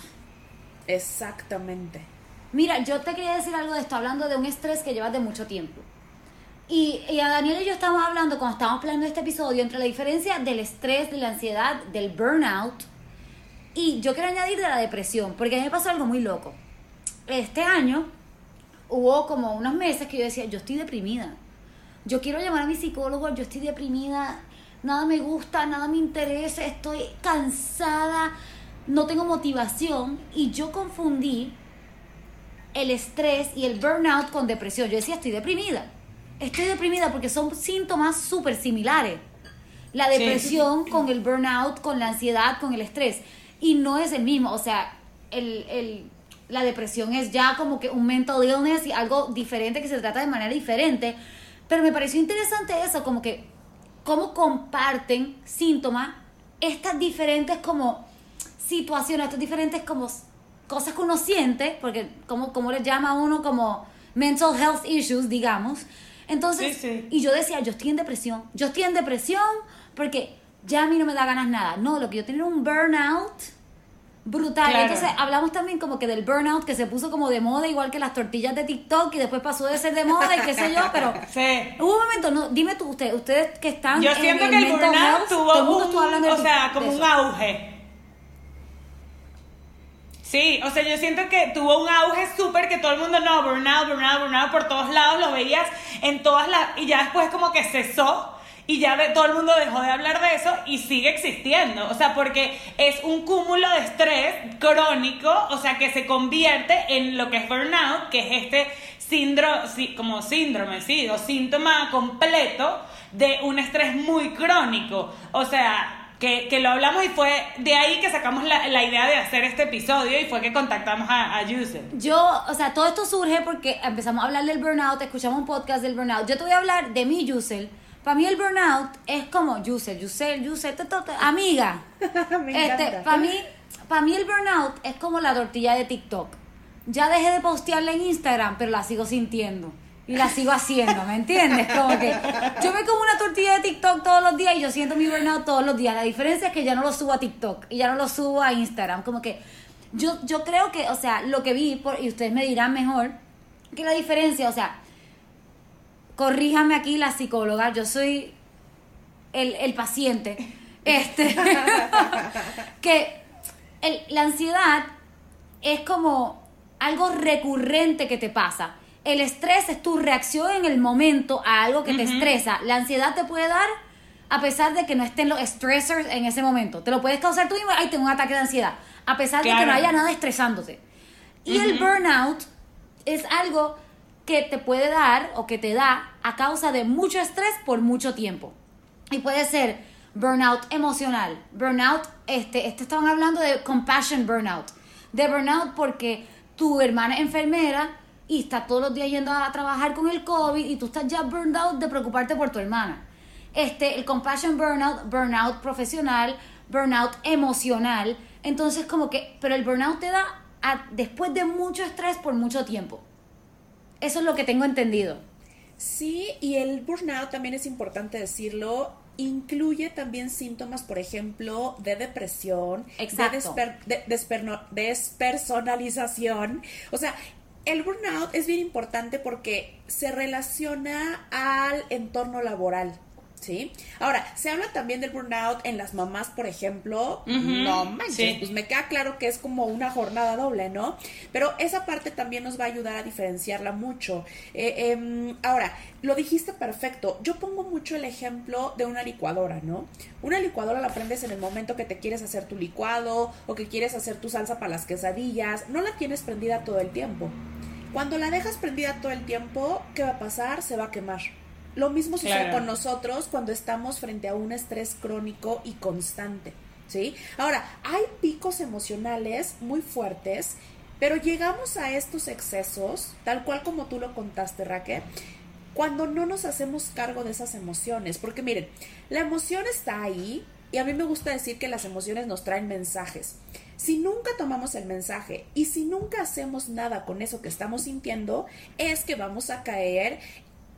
Speaker 1: Exactamente.
Speaker 2: Mira, yo te quería decir algo de esto, hablando de un estrés que llevas de mucho tiempo. Y, y a Daniel y yo estamos hablando, cuando estábamos planeando este episodio, entre la diferencia del estrés, de la ansiedad, del burnout, y yo quiero añadir de la depresión, porque a mí me pasó algo muy loco. Este año, hubo como unos meses que yo decía, yo estoy deprimida. Yo quiero llamar a mi psicólogo, yo estoy deprimida, nada me gusta, nada me interesa, estoy cansada, no tengo motivación. Y yo confundí el estrés y el burnout con depresión. Yo decía, estoy deprimida. Estoy deprimida porque son síntomas súper similares. La depresión con el burnout, con la ansiedad, con el estrés. Y no es el mismo. O sea, el, el, la depresión es ya como que un mental illness y algo diferente que se trata de manera diferente. Pero me pareció interesante eso, como que cómo comparten síntomas estas diferentes como situaciones, estas diferentes como cosas que uno siente, porque como, como le llama a uno como mental health issues, digamos. Entonces, y yo decía, yo estoy en depresión, yo estoy en depresión porque ya a mí no me da ganas nada. No, lo que yo tenía era un burnout brutal. Entonces hablamos también como que del burnout que se puso como de moda, igual que las tortillas de TikTok y después pasó de ser de moda y qué sé yo, pero [LAUGHS]
Speaker 3: sí.
Speaker 2: hubo un momento, no, dime tú, ustedes, ustedes que están
Speaker 3: Yo siento que el burnout tuvo un, o sea, como un auge. Sí, o sea, yo siento que tuvo un auge súper que todo el mundo, no, burnout, burnout, burnout, por todos lados lo veías en todas las... Y ya después como que cesó y ya todo el mundo dejó de hablar de eso y sigue existiendo. O sea, porque es un cúmulo de estrés crónico, o sea, que se convierte en lo que es burnout, que es este síndrome, como síndrome, sí, o síntoma completo de un estrés muy crónico. O sea, que, que, lo hablamos y fue de ahí que sacamos la, la, idea de hacer este episodio y fue que contactamos a, a.
Speaker 2: Yo, o sea, todo esto surge porque empezamos a hablar del burnout, escuchamos un podcast del burnout. Yo te voy a hablar de mi Yusel para mí el burnout es como Yusel, Yusel, Yusel, amiga. [LAUGHS] este, para mí, para mí el burnout es como la tortilla de TikTok. Ya dejé de postearla en Instagram, pero la sigo sintiendo. Y la sigo haciendo, ¿me entiendes? [LAUGHS] Como que yo me como una tortilla de TikTok todos los días y yo siento mi burnout todos los días. La diferencia es que ya no lo subo a TikTok y ya no lo subo a Instagram. Como que yo, yo creo que, o sea, lo que vi, por, y ustedes me dirán mejor, que la diferencia, o sea, corríjame aquí la psicóloga, yo soy el, paciente. [LAUGHS] Este, [LAUGHS] que la ansiedad es como algo recurrente que te pasa. El estrés es tu reacción en el momento a algo que te estresa. La ansiedad te puede dar a pesar de que no estén los stressors en ese momento. Te lo puedes causar tú mismo, ay, tengo un ataque de ansiedad. A pesar de que no haya nada estresándote. Y el burnout es algo que te puede dar o que te da a causa de mucho estrés por mucho tiempo. Y puede ser burnout emocional, burnout, este, este estaban hablando de compassion burnout, de burnout porque tu hermana es enfermera y está todos los días yendo a trabajar con el COVID y tú estás ya burned out de preocuparte por tu hermana. Este, el compassion burnout, burnout profesional, burnout emocional. Entonces, como que, pero el burnout te da después de mucho estrés por mucho tiempo. Eso es lo que tengo entendido.
Speaker 1: Sí, y el burnout también es importante decirlo, incluye también síntomas, por ejemplo, de depresión, de, despersonalización. O sea, el burnout es bien importante porque se relaciona al entorno laboral. ¿Sí? Ahora, se habla también del burnout en las mamás, por ejemplo. No manches, pues me queda claro que es como una jornada doble, ¿no? Pero esa parte también nos va a ayudar a diferenciarla mucho. Eh, em, ahora, lo dijiste perfecto. Yo pongo mucho el ejemplo de una licuadora, ¿no? Una licuadora la prendes en el momento que te quieres hacer tu licuado o que quieres hacer tu salsa para las quesadillas. No la tienes prendida todo el tiempo. Cuando la dejas prendida todo el tiempo, ¿qué va a pasar? Se va a quemar. Lo mismo sucede con nosotros cuando estamos frente a un estrés crónico y constante, ¿sí? Ahora, hay picos emocionales muy fuertes, pero llegamos a estos excesos, tal cual como tú lo contaste, Raquel, cuando no nos hacemos cargo de esas emociones, porque miren, la emoción está ahí y a mí me gusta decir que las emociones nos traen mensajes. Si nunca tomamos el mensaje y si nunca hacemos nada con eso que estamos sintiendo, es que vamos a caer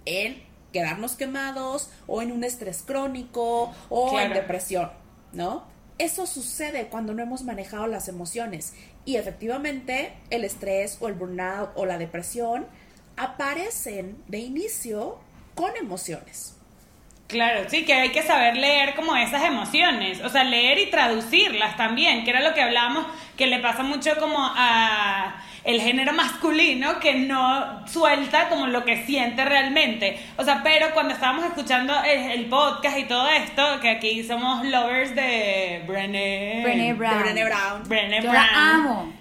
Speaker 1: en quedarnos quemados o en un estrés crónico o en depresión, ¿no? Eso sucede cuando no hemos manejado las emociones y efectivamente el estrés o el burnout o la depresión aparecen de inicio con emociones.
Speaker 3: Claro, sí, que hay que saber leer como esas emociones, o sea, leer y traducirlas también, que era lo que hablábamos, que le pasa mucho como a el género masculino que no suelta como lo que siente realmente. O sea, pero cuando estábamos escuchando el, podcast y todo esto, que aquí somos lovers de Brené,
Speaker 2: Brené Brown.
Speaker 1: Brené Brown.
Speaker 3: Brené
Speaker 2: Yo
Speaker 3: Brown.
Speaker 2: la amo.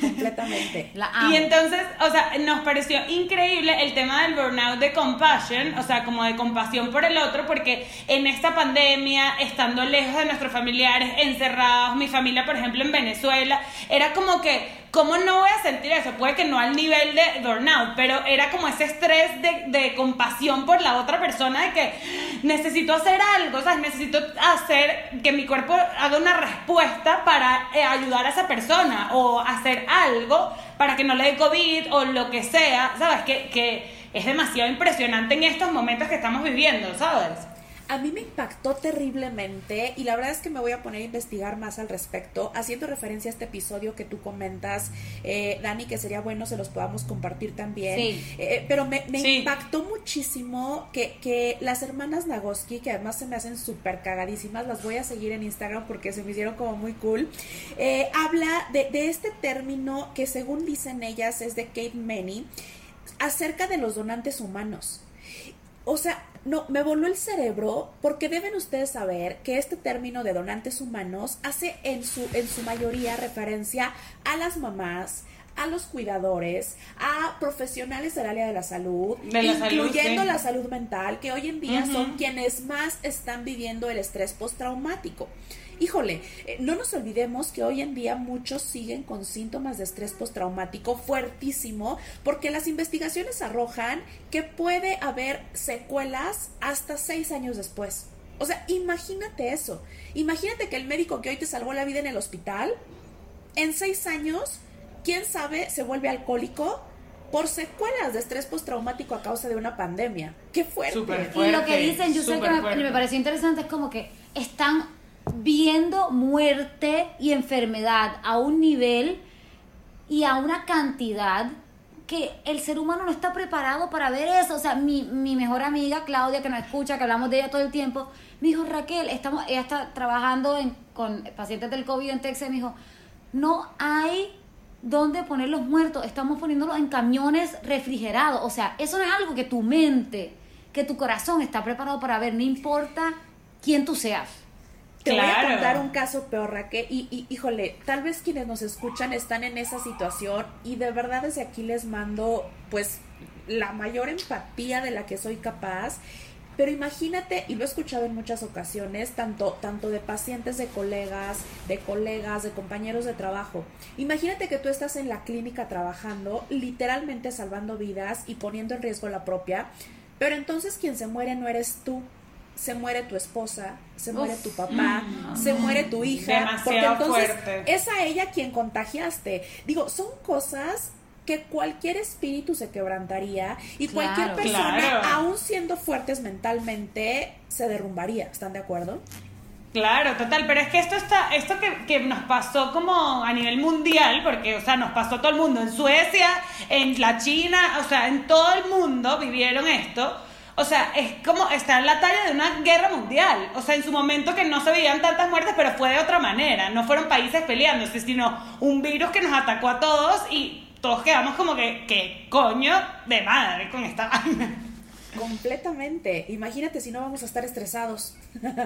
Speaker 1: Completamente.
Speaker 2: La amo.
Speaker 3: Y entonces, o sea, nos pareció increíble el tema del burnout de compassion, o sea, como de compasión por el otro, porque en esta pandemia, estando lejos de nuestros familiares, encerrados, mi familia, por ejemplo, en Venezuela, era como que, ¿cómo no voy a sentir eso? Puede que no al nivel de burnout, pero era como ese estrés de, de compasión por la otra persona, de que necesito hacer algo, ¿sabes? Necesito hacer que mi cuerpo haga una respuesta para eh, ayudar a esa persona o hacer algo para que no le dé COVID o lo que sea, ¿sabes? Que, que es demasiado impresionante en estos momentos que estamos viviendo, ¿sabes?
Speaker 1: A mí me impactó terriblemente y la verdad es que me voy a poner a investigar más al respecto, haciendo referencia a este episodio que tú comentas, eh, Dani, que sería bueno se los podamos compartir también.
Speaker 2: Sí.
Speaker 1: Eh, pero me, me
Speaker 3: Sí.
Speaker 1: impactó muchísimo que, que las hermanas Nagoski, que además se me hacen súper cagadísimas, las voy a seguir en Instagram porque se me hicieron como muy cool, eh, habla de, de este término que según dicen ellas es de Kate Manny, acerca de los donantes humanos. O sea, no, me voló el cerebro porque deben ustedes saber que este término de donantes humanos hace en su, en su mayoría referencia a las mamás, a los cuidadores, a profesionales del área de la salud,
Speaker 3: De la salud,
Speaker 1: incluyendo
Speaker 3: sí.
Speaker 1: la salud mental, que hoy en día son quienes más están viviendo el estrés postraumático. Híjole, eh, no nos olvidemos que hoy en día muchos siguen con síntomas de estrés postraumático fuertísimo porque las investigaciones arrojan que puede haber secuelas hasta seis años después. O sea, imagínate eso. Imagínate que el médico que hoy te salvó la vida en el hospital, en seis años, quién sabe, se vuelve alcohólico por secuelas de estrés postraumático a causa de una pandemia. ¡Qué fuerte!
Speaker 2: Y lo que dicen, yo sé que me, me pareció interesante, es como que están viendo muerte y enfermedad a un nivel y a una cantidad que el ser humano no está preparado para ver eso. O sea, mi, mi mejor amiga Claudia, que nos escucha, que hablamos de ella todo el tiempo, me dijo, Raquel, estamos, ella está trabajando en- con pacientes del COVID en Texas, me dijo, no hay dónde poner los muertos, estamos poniéndolos en camiones refrigerados. O sea, eso no es algo que tu mente, que tu corazón está preparado para ver, no importa quién tú seas.
Speaker 1: Te voy a contar un caso peor, Raquel, y, y híjole, tal vez quienes nos escuchan están en esa situación y de verdad desde aquí les mando pues la mayor empatía de la que soy capaz. Pero imagínate, y lo he escuchado en muchas ocasiones, tanto, tanto de pacientes, de colegas, de colegas, de compañeros de trabajo. Imagínate que tú estás en la clínica trabajando, literalmente salvando vidas y poniendo en riesgo la propia, pero entonces quien se muere no eres tú, se muere tu esposa, se muere tu papá, se muere tu hija,
Speaker 3: Demasiado
Speaker 1: porque entonces
Speaker 3: fuerte.
Speaker 1: es a ella quien contagiaste. Digo, son cosas que cualquier espíritu se quebrantaría y
Speaker 2: Claro.
Speaker 1: cualquier persona,
Speaker 3: Claro.
Speaker 1: aún siendo fuertes mentalmente, se derrumbaría. ¿Están de acuerdo?
Speaker 3: Claro, total, pero es que esto está, esto que, que nos pasó como a nivel mundial, porque, o sea, nos pasó a todo el mundo, en Suecia, en la China, o sea, en todo el mundo vivieron esto. O sea, es como estar en la talla de una guerra mundial. O sea, en su momento que no se veían tantas muertes, pero fue de otra manera. No fueron países peleándose, sino un virus que nos atacó a todos y todos quedamos como que, que coño de madre con esta vaina.
Speaker 1: Completamente. Imagínate si no vamos a estar estresados. [LAUGHS]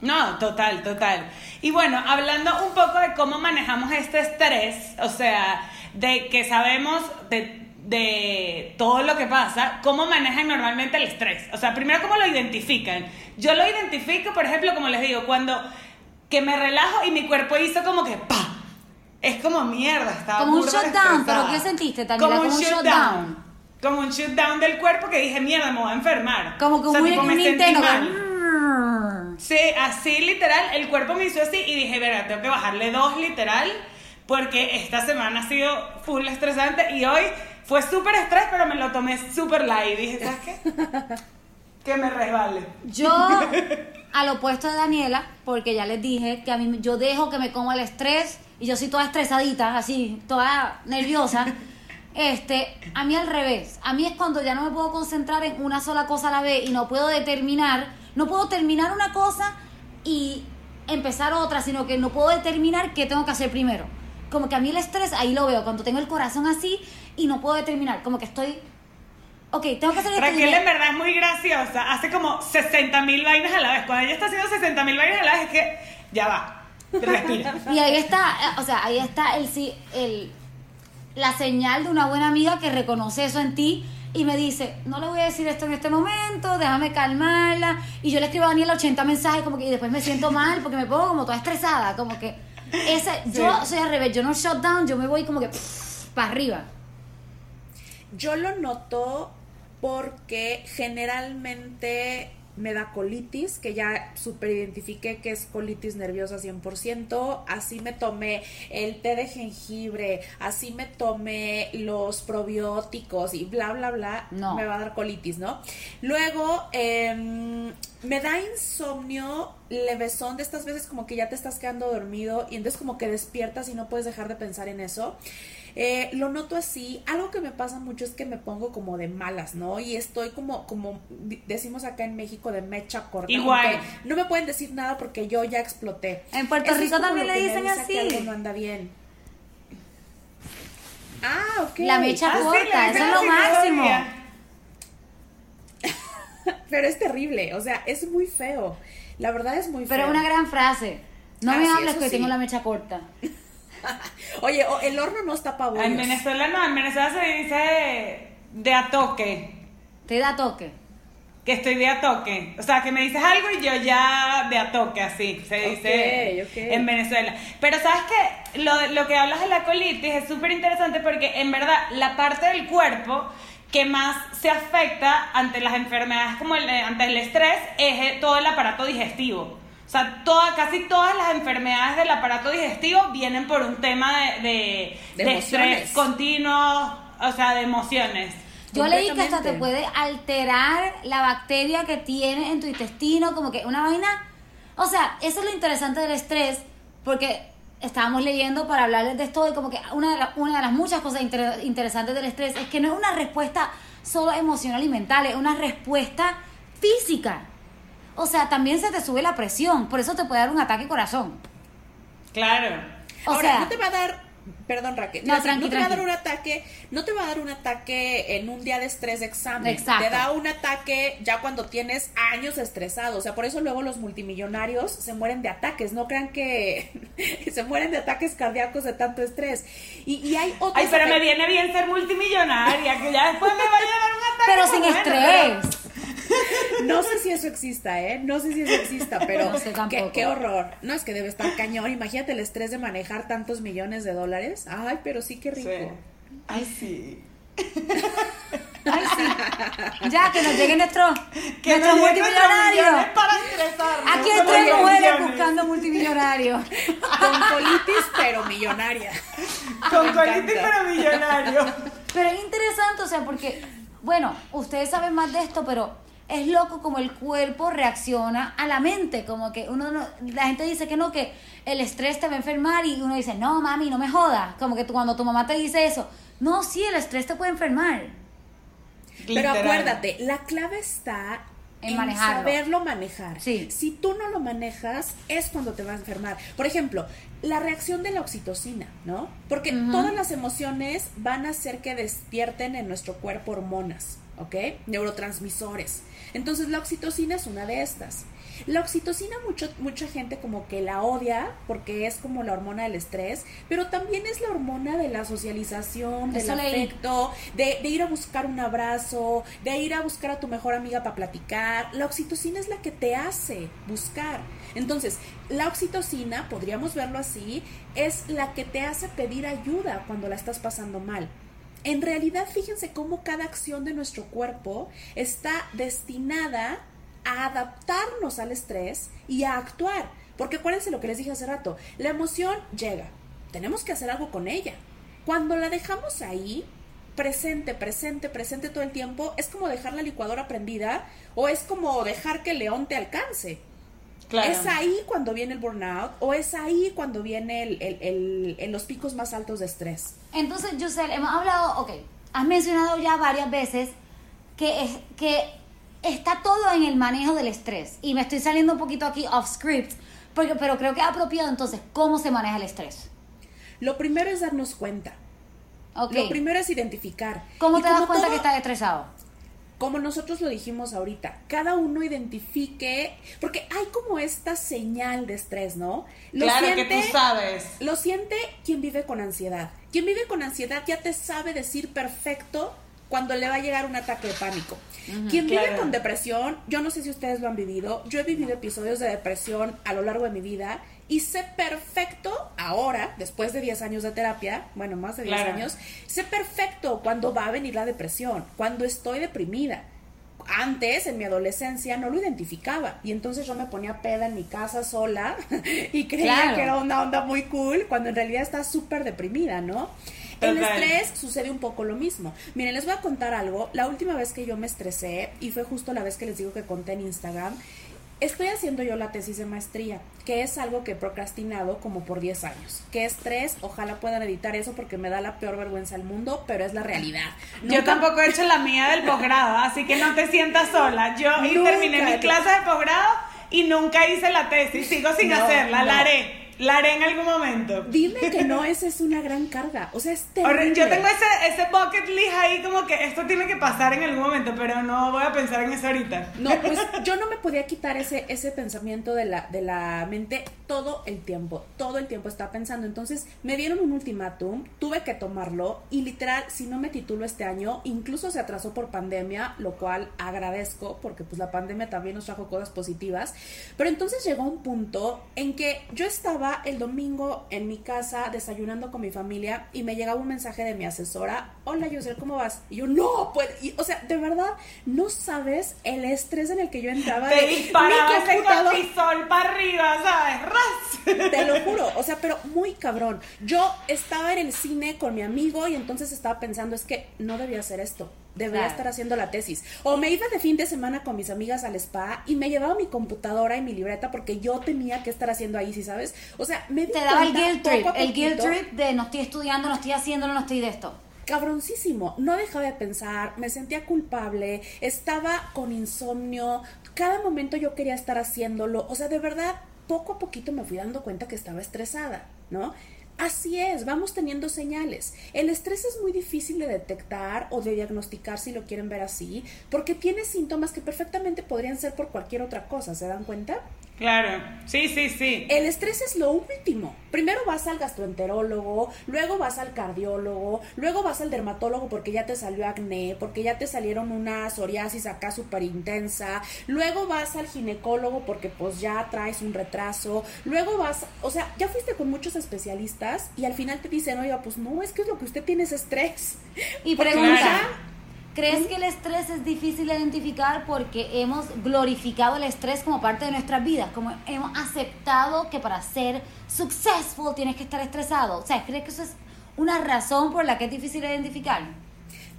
Speaker 3: No, total, total. Y bueno, hablando un poco de cómo manejamos este estrés, o sea, de que sabemos de, de todo lo que pasa, cómo manejan normalmente el estrés. O sea, primero, cómo lo identifican. Yo lo identifico, por ejemplo, como les digo, cuando que me relajo y mi cuerpo hizo como que ¡pa! Es como mierda, estaba
Speaker 2: Como un shutdown. ¿pero qué sentiste, Daniela?
Speaker 3: Como un
Speaker 2: Como un
Speaker 3: shutdown.
Speaker 2: shutdown.
Speaker 3: Como un shutdown del cuerpo que dije, mierda, me voy a enfermar.
Speaker 2: Como que
Speaker 3: O sea,
Speaker 2: un,
Speaker 3: tipo,
Speaker 2: un
Speaker 3: Sí, así literal, el cuerpo me hizo así y dije, verga, tengo que bajarle dos literal, porque esta semana ha sido full estresante y hoy fue súper estrés, pero me lo tomé súper light. Dije, ¿sabes qué? [LAUGHS] que me resbale.
Speaker 2: Yo, [LAUGHS] al opuesto de Daniela, porque ya les dije que a mí yo dejo que me coma el estrés y yo soy toda estresadita, así, toda nerviosa. Este, a mí al revés. A mí es cuando ya no me puedo concentrar en una sola cosa a la vez y no puedo determinar, no puedo terminar una cosa y empezar otra, sino que no puedo determinar qué tengo que hacer primero. Como que a mí el estrés, ahí lo veo, cuando tengo el corazón así y no puedo determinar, como que estoy... Ok, tengo que hacer esto.
Speaker 3: Raquel en verdad es muy graciosa, hace como 60 mil vainas a la vez. Cuando ella está haciendo 60 mil vainas a la vez es que ya va, respira. [LAUGHS]
Speaker 2: Y ahí está, o sea, ahí está el sí, el la señal de una buena amiga que reconoce eso en ti y me dice, no le voy a decir esto en este momento, déjame calmarla. Y yo le escribo a Daniela 80 mensajes como que y después me siento mal porque me pongo como toda estresada, como que esa, yo soy al revés, yo no shut down, yo me voy como que para arriba.
Speaker 1: Yo lo noto porque generalmente me da colitis, que ya super identifiqué que es colitis nerviosa 100%, así me tomé el té de jengibre, así me tomé los probióticos y bla, bla, bla,
Speaker 2: No.
Speaker 1: me va a dar colitis, ¿no? Luego, em, me da insomnio levesón de estas veces como que ya te estás quedando dormido y entonces como que despiertas y no puedes dejar de pensar en eso. Eh, lo noto así. Algo que me pasa mucho es que me pongo como de malas, ¿no? Y estoy como, como decimos acá en México, de mecha corta.
Speaker 3: Igual.
Speaker 1: No me pueden decir nada porque yo ya exploté.
Speaker 2: En Puerto
Speaker 1: Eso
Speaker 2: Rico también
Speaker 1: lo
Speaker 2: le dicen así.
Speaker 1: que algo no anda bien. Ah, ok.
Speaker 2: La mecha
Speaker 3: Ah, sí,
Speaker 2: corta, eso es lo máximo. [LAUGHS]
Speaker 1: Pero es terrible, o sea, es muy feo. La verdad es muy
Speaker 2: Pero
Speaker 1: feo.
Speaker 2: es una gran frase. No
Speaker 1: Ah,
Speaker 2: me
Speaker 1: sí,
Speaker 2: hables que
Speaker 1: sí.
Speaker 2: tengo la mecha corta. [LAUGHS]
Speaker 1: Oye, el horno no está para
Speaker 3: En Venezuela no, en Venezuela se dice de a toque.
Speaker 2: Te da toque.
Speaker 3: Que estoy de a toque. O sea, que me dices algo y yo ya de a toque, así. Se dice en Venezuela. Pero sabes que lo, lo que hablas de la colitis es súper interesante porque en verdad la parte del cuerpo que más se afecta ante las enfermedades como el, ante el estrés es eh, todo el aparato digestivo. O sea, toda, casi todas las enfermedades del aparato digestivo vienen por un tema de, de,
Speaker 1: De
Speaker 3: de estrés continuo, o sea, de emociones.
Speaker 2: Yo leí que hasta te puede alterar la bacteria que tienes en tu intestino, como que una vaina. O sea, eso es lo interesante del estrés, porque estábamos leyendo para hablarles de esto y como que una de, la- una de las muchas cosas inter- interesantes del estrés es que no es una respuesta solo emocional y mental, es una respuesta física. O sea, también se te sube la presión, por eso te puede dar un ataque corazón.
Speaker 3: Claro.
Speaker 2: O
Speaker 1: Ahora,
Speaker 2: sea,
Speaker 1: no te va a dar, perdón Raquel,
Speaker 2: No,
Speaker 1: no,
Speaker 2: tranqui,
Speaker 1: te va a dar un ataque, no te va a dar un ataque en un día de estrés de examen,
Speaker 2: Exacto.
Speaker 1: te da un ataque ya cuando tienes años estresado, o sea, por eso luego los multimillonarios se mueren de ataques, no crean que [LAUGHS] se mueren de ataques cardíacos de tanto estrés. Y, y hay otros
Speaker 3: Ay, pero me viene bien ser multimillonaria, que ya después me vaya a dar un ataque.
Speaker 2: pero sin
Speaker 3: bueno,
Speaker 2: estrés.
Speaker 1: No sé si eso exista, ¿eh? No sé si eso exista, pero
Speaker 2: No sé
Speaker 1: qué,
Speaker 2: tampoco.
Speaker 1: qué horror. No, es que debe estar cañón. Imagínate el estrés de manejar tantos millones de dólares. Ay, pero sí, qué rico.
Speaker 3: Sí. Ay, sí.
Speaker 2: Ay, sí. Ya, que nos lleguen nuestros,
Speaker 3: Que
Speaker 2: nuestros
Speaker 3: nos
Speaker 2: multimillonarios.
Speaker 3: para estresarnos.
Speaker 2: Aquí hay tres mujeres buscando multimillonarios.
Speaker 1: Con colitis, pero millonaria.
Speaker 3: Con colitis pero millonario.
Speaker 2: Pero es interesante, o sea, porque, bueno, ustedes saben más de esto, pero es loco como el cuerpo reacciona a la mente, como que uno no, la gente dice que no, que el estrés te va a enfermar y uno dice, no, mami, no me jodas, como que tú- cuando tu mamá te dice eso, no, sí, el estrés te puede enfermar.
Speaker 1: Pero acuérdate, la clave está
Speaker 2: En
Speaker 1: en,
Speaker 2: manejarlo.
Speaker 1: saberlo manejar.
Speaker 2: Sí.
Speaker 1: Si tú no lo manejas, es cuando te vas a enfermar. Por ejemplo, la reacción de la oxitocina, ¿no? Porque todas las emociones van a hacer que despierten en nuestro cuerpo hormonas, ¿ok? Neurotransmisores. Entonces la oxitocina es una de estas. La oxitocina mucho, mucha gente como que la odia porque es como la hormona del estrés, pero también es la hormona de la socialización, del afecto, de, de ir a buscar un abrazo, de ir a buscar a tu mejor amiga para platicar. La oxitocina es la que te hace buscar. Entonces, la oxitocina, podríamos verlo así, es la que te hace pedir ayuda cuando la estás pasando mal. En realidad, fíjense cómo cada acción de nuestro cuerpo está destinada a adaptarnos al estrés y a actuar. Porque acuérdense lo que les dije hace rato, la emoción llega, tenemos que hacer algo con ella. Cuando la dejamos ahí, presente, presente, presente todo el tiempo, es como dejar la licuadora prendida o es como dejar que el león te alcance.
Speaker 3: Claro.
Speaker 1: Es ahí cuando viene el burnout o es ahí cuando viene el, el- el- los picos más altos de estrés.
Speaker 2: Entonces, Yusel, hemos hablado, ok, has mencionado ya varias veces que, es, que está todo en el manejo del estrés. Y me estoy saliendo un poquito aquí off script, porque, pero creo que es apropiado entonces cómo se maneja el estrés.
Speaker 1: Lo primero es darnos cuenta.
Speaker 2: Ok.
Speaker 1: Lo primero es identificar.
Speaker 2: ¿Cómo
Speaker 1: Y
Speaker 2: te das cuenta
Speaker 1: todo-
Speaker 2: que estás estresado?
Speaker 1: Como nosotros lo dijimos ahorita, cada uno identifique, porque hay como esta señal de estrés, ¿no? Lo
Speaker 3: claro
Speaker 1: siente,
Speaker 3: que tú sabes.
Speaker 1: Lo siente quien vive con ansiedad. Quien vive con ansiedad ya te sabe decir perfecto cuando le va a llegar un ataque de pánico. Quien vive con depresión, yo no sé si ustedes lo han vivido, yo he vivido episodios de depresión a lo largo de mi vida y sé perfecto ahora, después de 10 años de terapia, bueno, más de 10
Speaker 3: Claro.
Speaker 1: años, sé perfecto cuando va a venir la depresión, cuando estoy deprimida. Antes, en mi adolescencia, no lo identificaba y entonces yo me ponía peda en mi casa sola [LAUGHS] y creía
Speaker 2: Claro.
Speaker 1: que era una onda muy cool cuando en realidad está súper deprimida, ¿no? El
Speaker 3: Total.
Speaker 1: estrés sucede un poco lo mismo. Miren, les voy a contar algo. La última vez que yo me estresé, y fue justo la vez que les digo que conté en Instagram, estoy haciendo yo la tesis de maestría, que es algo que he procrastinado como por 10 años. Qué estrés, ojalá puedan editar eso porque me da la peor vergüenza del mundo, pero es la realidad.
Speaker 3: Yo tampoco he hecho la mía del posgrado, así que no te sientas sola. Yo terminé mis clases de posgrado y nunca hice la tesis. Sigo sin
Speaker 1: No,
Speaker 3: hacerla,
Speaker 1: no.
Speaker 3: la haré. La haré en algún momento.
Speaker 1: Dime que no, [LAUGHS] esa es una gran carga. O sea, es terrible.
Speaker 3: Yo tengo ese, ese bucket list ahí como que esto tiene que pasar en algún momento, pero no voy a pensar en eso ahorita.
Speaker 1: No, pues [LAUGHS] yo no me podía quitar ese, ese pensamiento de la, de la mente todo el tiempo, todo el tiempo estaba pensando. Entonces me dieron un ultimátum, tuve que tomarlo y literal, si no me titulo este año, incluso se atrasó por pandemia, lo cual agradezco porque pues la pandemia también nos trajo cosas positivas. Pero entonces llegó un punto en que yo estaba el domingo en mi casa desayunando con mi familia y me llegaba un mensaje de mi asesora, hola Yosel, ¿cómo vas? Y yo, no, pues, y, o sea, de verdad, no sabes el estrés en el que yo entraba.
Speaker 3: Te disparaba
Speaker 1: mi
Speaker 3: ese cortisol para arriba, ¿sabes? ¡Ras!
Speaker 1: te lo [LAUGHS] juro, o sea, pero muy cabrón. Yo estaba en el cine con mi amigo y entonces estaba pensando, es que no debía hacer esto, debería
Speaker 2: Claro.
Speaker 1: estar haciendo la tesis. O me iba de fin de semana con mis amigas al spa y me llevaba mi computadora y mi libreta porque yo tenía que estar haciendo ahí, ¿sí sabes? O sea, me
Speaker 2: Te daba el guilt trip, el guilt trip de no estoy estudiando, no estoy haciéndolo, no estoy de esto.
Speaker 1: cabroncísimo. No dejaba de pensar, me sentía culpable, estaba con insomnio, cada momento yo quería estar haciéndolo. O sea, de verdad, poco a poquito me fui dando cuenta que estaba estresada, ¿no? Así es, vamos teniendo señales. El estrés es muy difícil de detectar o de diagnosticar si lo quieren ver así, porque tiene síntomas que perfectamente podrían ser por cualquier otra cosa, ¿se dan cuenta?
Speaker 3: Claro, sí, sí, sí.
Speaker 1: El estrés es lo último. Primero vas al gastroenterólogo, luego vas al cardiólogo, luego vas al dermatólogo porque ya te salió acné, porque ya te salieron una psoriasis acá súper intensa, luego vas al ginecólogo porque pues ya traes un retraso, luego vas, o sea, ya fuiste con muchos especialistas y al final te dicen, oiga, pues no, es que lo que usted tiene es estrés.
Speaker 2: Y pregunta, ¿crees que el estrés es difícil de identificar porque hemos glorificado el estrés como parte de nuestras vidas? Como hemos aceptado que para ser successful tienes que estar estresado. O sea, ¿crees que eso es una razón por la que es difícil de identificar?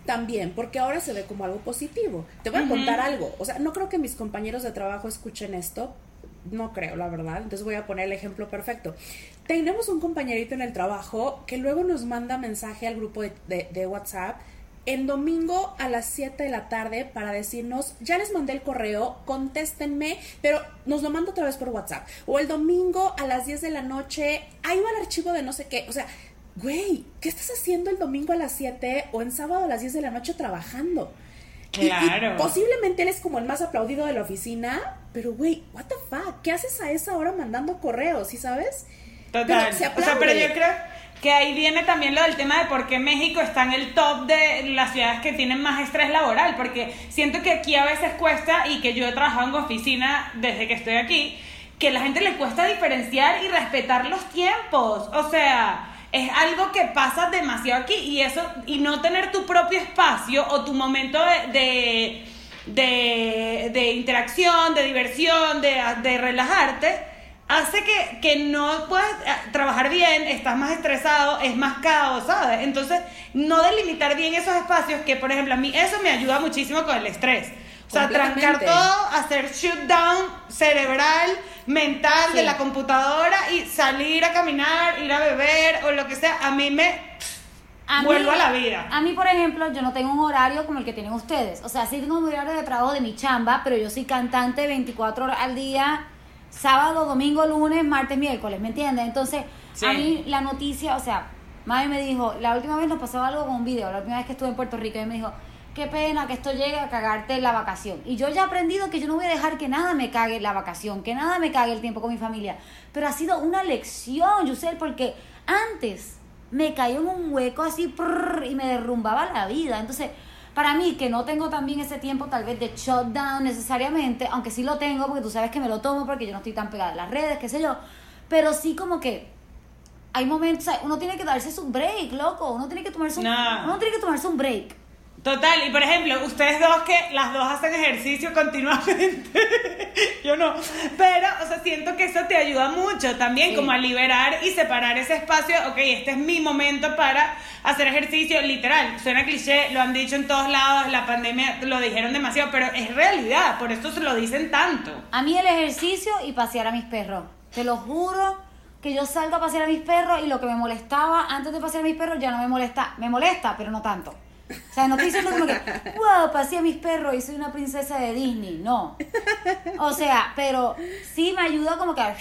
Speaker 1: También, porque ahora se ve como algo positivo. Te voy a contar algo. O sea, no creo que mis compañeros de trabajo escuchen esto. No creo, la verdad. Entonces voy a poner el ejemplo perfecto. Tenemos un compañerito en el trabajo que luego nos manda mensaje al grupo de, de- de WhatsApp en domingo a las 7 de la tarde para decirnos, ya les mandé el correo, contéstenme, pero nos lo mando otra vez por WhatsApp. O el domingo a las 10 de la noche, ahí va el archivo de no sé qué. O sea, güey, ¿qué estás haciendo el domingo a las 7 o en sábado a las 10 de la noche trabajando? Y- y
Speaker 3: Claro.
Speaker 1: posiblemente él es como el más aplaudido de la oficina, pero güey, what the fuck, ¿qué haces a esa hora mandando correos, ¿sí sabes?
Speaker 3: Total.
Speaker 1: Pero se
Speaker 3: o sea, pero yo creo que ahí viene también lo del tema de por qué México está en el top de las ciudades que tienen más estrés laboral, porque siento que aquí a veces cuesta, y que yo he trabajado en oficina desde que estoy aquí, que a la gente le cuesta diferenciar y respetar los tiempos. O sea, es algo que pasa demasiado aquí y eso, y no tener tu propio espacio o tu momento de- de de, de interacción, de diversión, de, de relajarte, hace que, que no puedas eh, trabajar bien, estás más estresado, es más caos, ¿sabes? Entonces, no delimitar bien esos espacios, que por ejemplo a mí eso me ayuda muchísimo con el estrés. O sea, trancar todo, hacer shutdown cerebral, mental de la computadora y salir a caminar, ir a beber o lo que sea, a mí me vuelvo a la vida.
Speaker 2: A mí, por ejemplo, yo no tengo un horario como el que tienen ustedes. O sea, sí tengo un horario de trabajo de mi chamba, pero yo soy cantante 24 horas al día, sábado, domingo, lunes, martes, miércoles, ¿me entiendes? Entonces,
Speaker 3: Sí.
Speaker 2: A mí la noticia, o sea, mami me dijo, la última vez nos pasó algo con un video, la última vez que estuve en Puerto Rico, y me dijo, qué pena que esto llegue a cagarte la vacación. Y yo ya he aprendido que yo no voy a dejar que nada me cague la vacación, que nada me cague el tiempo con mi familia. Pero ha sido una lección, Yusel, porque antes me caía en un hueco así prrr, y me derrumbaba la vida. Entonces, para mí, que no tengo también ese tiempo tal vez de shutdown necesariamente, aunque sí lo tengo, porque tú sabes que me lo tomo porque yo no estoy tan pegada a las redes, qué sé yo, pero sí como que hay momentos, uno tiene que darse su break, loco, uno tiene que tomarse un,
Speaker 3: No.
Speaker 2: uno tiene que tomarse un break.
Speaker 3: Total, y por ejemplo, ustedes dos que las dos hacen ejercicio continuamente, [LAUGHS] yo no, pero, o sea, siento que eso te ayuda mucho también,
Speaker 1: Sí.
Speaker 3: como a liberar y separar ese espacio, ok, este es mi momento para hacer ejercicio, literal, suena cliché, lo han dicho en todos lados, la pandemia lo dijeron demasiado, pero es realidad, por eso se lo dicen tanto.
Speaker 2: A mí el ejercicio y pasear a mis perros. Te lo juro que yo salgo a pasear a mis perros y lo que me molestaba antes de pasear a mis perros ya no me molesta. Me molesta, pero no tanto. O sea, no estoy diciendo como que, wow, paseé a mis perros y soy una princesa de Disney. No. O sea, pero sí me ayuda como que a...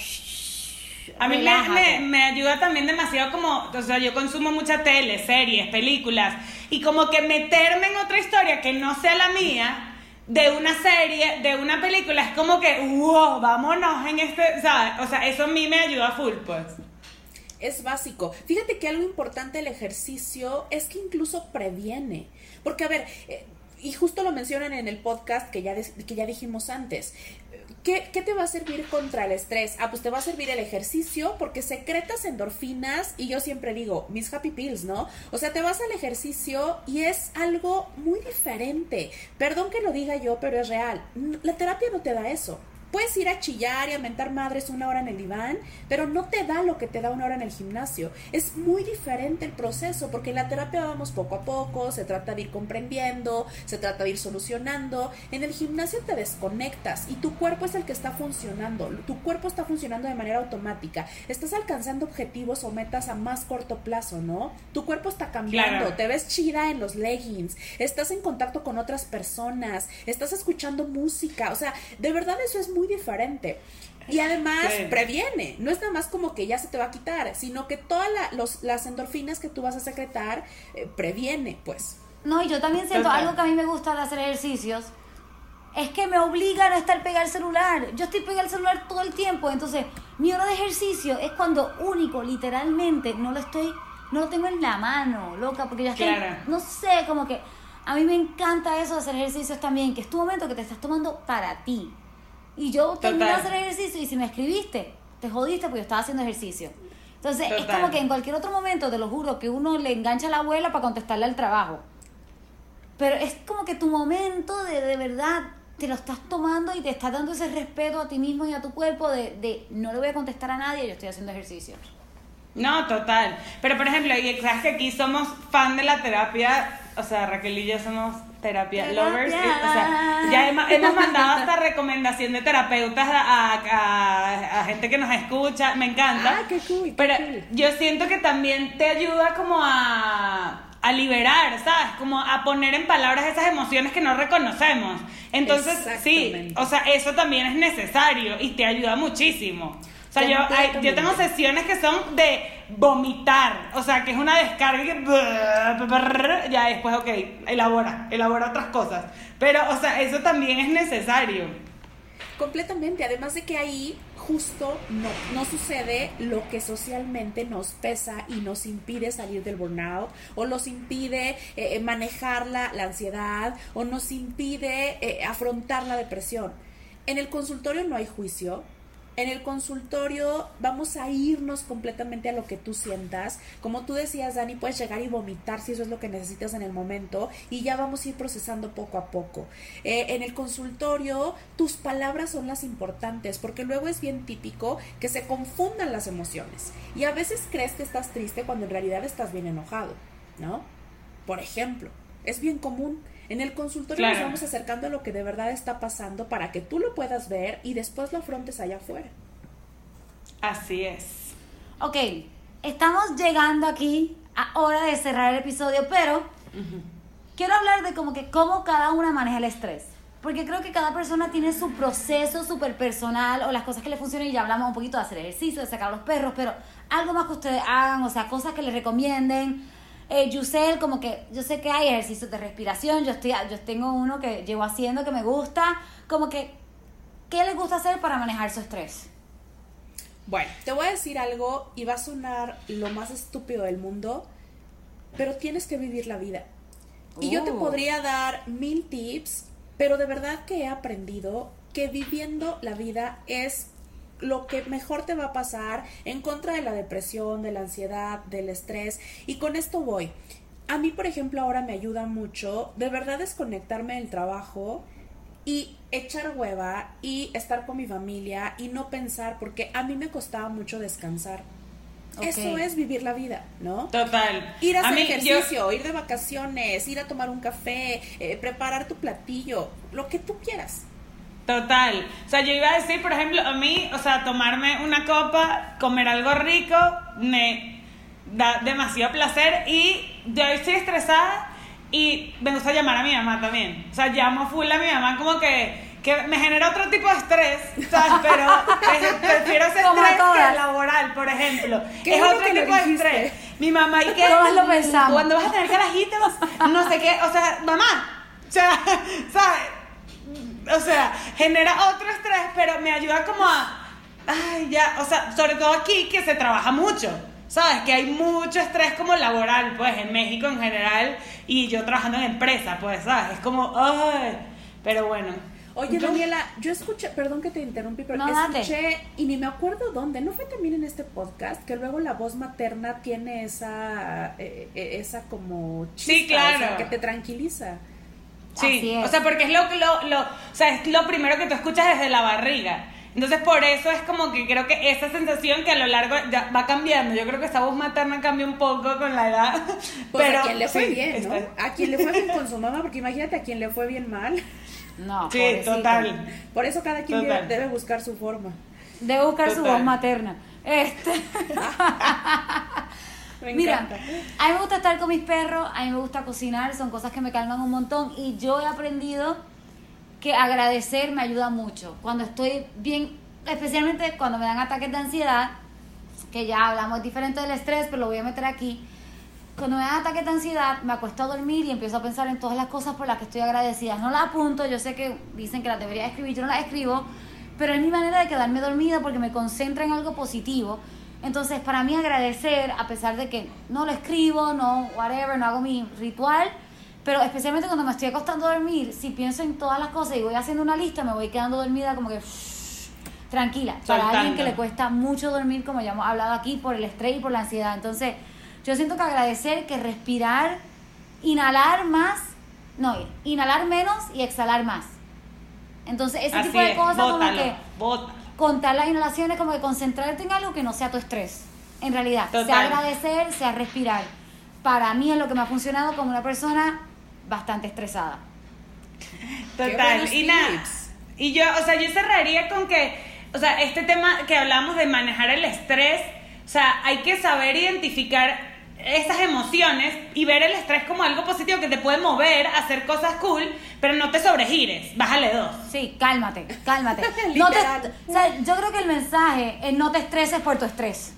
Speaker 3: A mí me, me ayuda también demasiado como, o sea, yo consumo mucha tele, series, películas, y como que meterme en otra historia que no sea la mía, de una serie, de una película, es como que, wow, vámonos en este, ¿sabes? O sea, eso a mí me ayuda full, pues.
Speaker 1: Es básico. Fíjate que algo importante del ejercicio es que incluso previene. Porque, a ver, eh, y justo lo mencionan en el podcast que ya, que ya dijimos antes. ¿Qué, ¿Qué te va a servir contra el estrés? Ah, pues te va a servir el ejercicio porque secretas endorfinas y yo siempre digo, mis happy pills, ¿no? O sea, te vas al ejercicio y es algo muy diferente. Perdón que lo diga yo, pero es real. La terapia no te da eso. Puedes ir a chillar y a mentar madres una hora en el diván, pero no te da lo que te da una hora en el gimnasio. Es muy diferente el proceso, porque en la terapia vamos poco a poco, se trata de ir comprendiendo, se trata de ir solucionando. En el gimnasio te desconectas y tu cuerpo es el que está funcionando. Tu cuerpo está funcionando de manera automática. Estás alcanzando objetivos o metas a más corto plazo, ¿no? Tu cuerpo está cambiando,
Speaker 3: Claro.
Speaker 1: te ves chida en los leggings, estás en contacto con otras personas, estás escuchando música, o sea, de verdad eso es muy diferente. Y además
Speaker 3: Sí.
Speaker 1: previene, no es nada más como que ya se te va a quitar, sino que todas la- los- las endorfinas que tú vas a secretar eh, previene, pues.
Speaker 2: No, y yo también siento algo que a mí me gusta de hacer ejercicios. Es que me obliga a estar pegada al celular. Yo estoy pegada al celular todo el tiempo. Entonces, mi hora de ejercicio es cuando único, literalmente, no lo estoy, no lo tengo en la mano, loca, porque ya estoy,
Speaker 3: Claro.
Speaker 2: no sé, como que a mí me encanta eso de hacer ejercicios también, que es tu momento que te estás tomando para ti. Y yo terminé de hacer ejercicio y si me escribiste, te jodiste porque yo estaba haciendo ejercicio. Entonces, es
Speaker 3: Total.
Speaker 2: como que en cualquier otro momento, te lo juro, que uno le engancha a la abuela para contestarle al trabajo. Pero es como que tu momento de, de verdad te lo estás tomando y te estás dando ese respeto a ti mismo y a tu cuerpo de, de no le voy a contestar a nadie, yo estoy haciendo ejercicio.
Speaker 3: No, total. Pero por ejemplo, y sabes que aquí somos fan de la terapia, o sea, Raquel y yo somos terapia,
Speaker 2: Terapia.
Speaker 3: lovers, y- o sea, ya hemos, hemos mandado hasta [LAUGHS] recomendación de terapeutas a, a- a- gente que nos escucha, me encanta.
Speaker 1: Ah, qué cool, qué
Speaker 3: Pero
Speaker 1: cool.
Speaker 3: yo siento que también te ayuda como a, a liberar, ¿sabes? Como a poner en palabras esas emociones que no reconocemos. Entonces, sí, o sea, eso también es necesario y te ayuda muchísimo. O sea, yo, hay- yo tengo sesiones que son de vomitar, o sea, que es una descarga que ya después, ok, elabora, elabora otras cosas. Pero, o sea, eso también es necesario.
Speaker 1: Completamente, además de que ahí justo no, no sucede lo que socialmente nos pesa y nos impide salir del burnout o nos impide eh, eh, manejar la, la ansiedad o nos impide eh, afrontar la depresión. En el consultorio no hay juicio. En el consultorio vamos a irnos completamente a lo que tú sientas. Como tú decías, Dani, puedes llegar y vomitar si eso es lo que necesitas en el momento y ya vamos a ir procesando poco a poco. Eh, en el consultorio, tus palabras son las importantes porque luego es bien típico que se confundan las emociones y a veces crees que estás triste cuando en realidad estás bien enojado, ¿no? Por ejemplo, es bien común. En el consultorio nos
Speaker 3: Claro.
Speaker 1: vamos acercando a lo que de verdad está pasando para que tú lo puedas ver y después lo afrontes allá afuera.
Speaker 3: Así es.
Speaker 2: Ok, estamos llegando aquí a hora de cerrar el episodio, pero quiero hablar de como que cómo cada una maneja el estrés. porque creo que cada persona tiene su proceso súper personal o las cosas que le funcionan y ya hablamos un poquito de hacer ejercicio, de sacar a los perros, pero algo más que ustedes hagan, o sea, cosas que les recomienden. Eh, Yusel, como que yo sé que hay ejercicios de respiración, yo, estoy, yo tengo uno que llevo haciendo que me gusta, como que, ¿qué les gusta hacer para manejar su estrés?
Speaker 1: Bueno, te voy a decir algo y va a sonar lo más estúpido del mundo, pero tienes que vivir la vida. Y yo te
Speaker 2: Uh.
Speaker 1: podría dar mil tips, pero de verdad que he aprendido que viviendo la vida es lo que mejor te va a pasar en contra de la depresión, de la ansiedad, del estrés. Y con esto voy. A mí, por ejemplo, ahora me ayuda mucho de verdad desconectarme del trabajo y echar hueva y estar con mi familia y no pensar, porque a mí me costaba mucho descansar. Eso es vivir la vida, ¿no?
Speaker 3: Total.
Speaker 1: Ir a hacer
Speaker 3: mí, yo-
Speaker 1: ejercicio, ir de vacaciones, ir a tomar un café, eh, preparar tu platillo, lo que tú quieras.
Speaker 3: Total. O sea, yo iba a decir, por ejemplo, a mí, o sea, tomarme una copa, comer algo rico, me da demasiado placer y yo estoy estresada y me gusta llamar a mi mamá también. O sea, llamo full a mi mamá como que, que me genera otro tipo de estrés, ¿sabes? Pero pre- prefiero ese
Speaker 2: Como
Speaker 3: estrés
Speaker 2: todas.
Speaker 3: que laboral, por ejemplo.
Speaker 1: Qué
Speaker 3: es otro tipo de estrés. Mi mamá y que...
Speaker 2: Lo pensamos.
Speaker 3: Cuando vas a tener carajitos, no sé qué, o sea, mamá, o sea, [LAUGHS] ¿sabes? O sea, genera otro estrés, pero me ayuda como a, ay, ya, o sea, sobre todo aquí que se trabaja mucho, ¿sabes? Que hay mucho estrés como laboral, pues, en México en general, y yo trabajando en empresa, pues, ¿sabes? Es como, ay, pero bueno.
Speaker 1: Oye,
Speaker 3: Yo-
Speaker 1: Daniela, yo escuché, perdón que te interrumpí, pero
Speaker 2: No, date.
Speaker 1: escuché y ni me acuerdo dónde, ¿no fue también en este podcast que luego la voz materna tiene esa, eh, eh, esa como chispa,
Speaker 3: Sí, claro.
Speaker 1: o sea, que te tranquiliza?
Speaker 2: Así
Speaker 3: Sí,
Speaker 2: es.
Speaker 3: o sea, porque es lo, lo, lo, o sea, es lo primero que tú escuchas desde la barriga. Entonces, por eso es como que creo que esa sensación que a lo largo ya va cambiando. Yo creo que esa voz materna cambia un poco con la edad.
Speaker 1: Pues
Speaker 3: pero
Speaker 1: a quien le fue
Speaker 3: sí,
Speaker 1: bien, ¿no?
Speaker 3: está-
Speaker 1: A quien le fue bien con su mamá, porque imagínate a quien le fue bien mal.
Speaker 2: No,
Speaker 3: Sí,
Speaker 2: pobrecito.
Speaker 3: total.
Speaker 1: Por eso cada quien
Speaker 3: Total.
Speaker 1: debe, buscar su forma.
Speaker 2: Debe buscar su voz materna. Este. [LAUGHS]
Speaker 1: Me
Speaker 2: Mira, a mí me gusta estar con mis perros, a mí me gusta cocinar, son cosas que me calman un montón y yo he aprendido que agradecer me ayuda mucho. Cuando estoy bien, especialmente cuando me dan ataques de ansiedad, que ya hablamos diferente del estrés, pero lo voy a meter aquí. Cuando me dan ataques de ansiedad, me acuesto a dormir y empiezo a pensar en todas las cosas por las que estoy agradecida. No las apunto, yo sé que dicen que las debería escribir, yo no las escribo, pero es mi manera de quedarme dormida porque me concentra en algo positivo. Entonces, para mí agradecer, a pesar de que no lo escribo, no, whatever, no hago mi ritual, pero especialmente cuando me estoy acostando a dormir, si pienso en todas las cosas y voy haciendo una lista, me voy quedando dormida como que tranquila. Para alguien que le cuesta mucho dormir, como ya hemos hablado aquí, por el estrés y por la ansiedad. Entonces, yo siento que agradecer, que respirar, inhalar más, no, inhalar menos y exhalar más. Entonces, ese
Speaker 3: Así
Speaker 2: tipo de
Speaker 3: es,
Speaker 2: cosas como
Speaker 3: bótalo,
Speaker 2: que
Speaker 3: bótalo.
Speaker 2: Contar las inhalaciones, como que concentrarte en algo que no sea tu estrés. En realidad, sea
Speaker 3: Total.
Speaker 2: agradecer, sea respirar. Para mí es lo que me ha funcionado como una persona bastante estresada.
Speaker 3: Total. Y nada. Y yo, o sea, yo cerraría con que, o sea, este tema que hablamos de manejar el estrés, o sea, hay que saber identificar esas emociones y ver el estrés como algo positivo que te puede mover a hacer cosas cool, pero no te sobregires, bájale dos.
Speaker 2: Sí, cálmate, cálmate. [LAUGHS] no te, o sea, yo creo que el mensaje es no te estreses por tu estrés.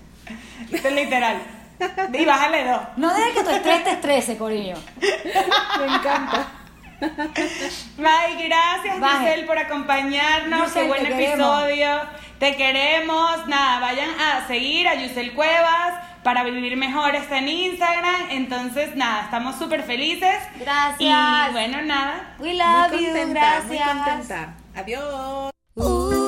Speaker 3: Literal. [LAUGHS] Y bájale dos.
Speaker 2: No dejes que tu estrés te estrese, Corillo.
Speaker 1: Me encanta.
Speaker 3: Ay, gracias
Speaker 2: Baje.
Speaker 3: Giselle por acompañarnos.
Speaker 2: Yusel,
Speaker 3: Qué buen
Speaker 2: te queremos.
Speaker 3: episodio. Te queremos. Nada, vayan a seguir a Yusel Cuevas para vivir mejor está en Instagram. Entonces, nada, estamos súper felices.
Speaker 2: Gracias.
Speaker 3: Y bueno, nada.
Speaker 2: We love
Speaker 1: muy
Speaker 2: you,
Speaker 1: contenta,
Speaker 2: gracias.
Speaker 1: muy contenta. Adiós.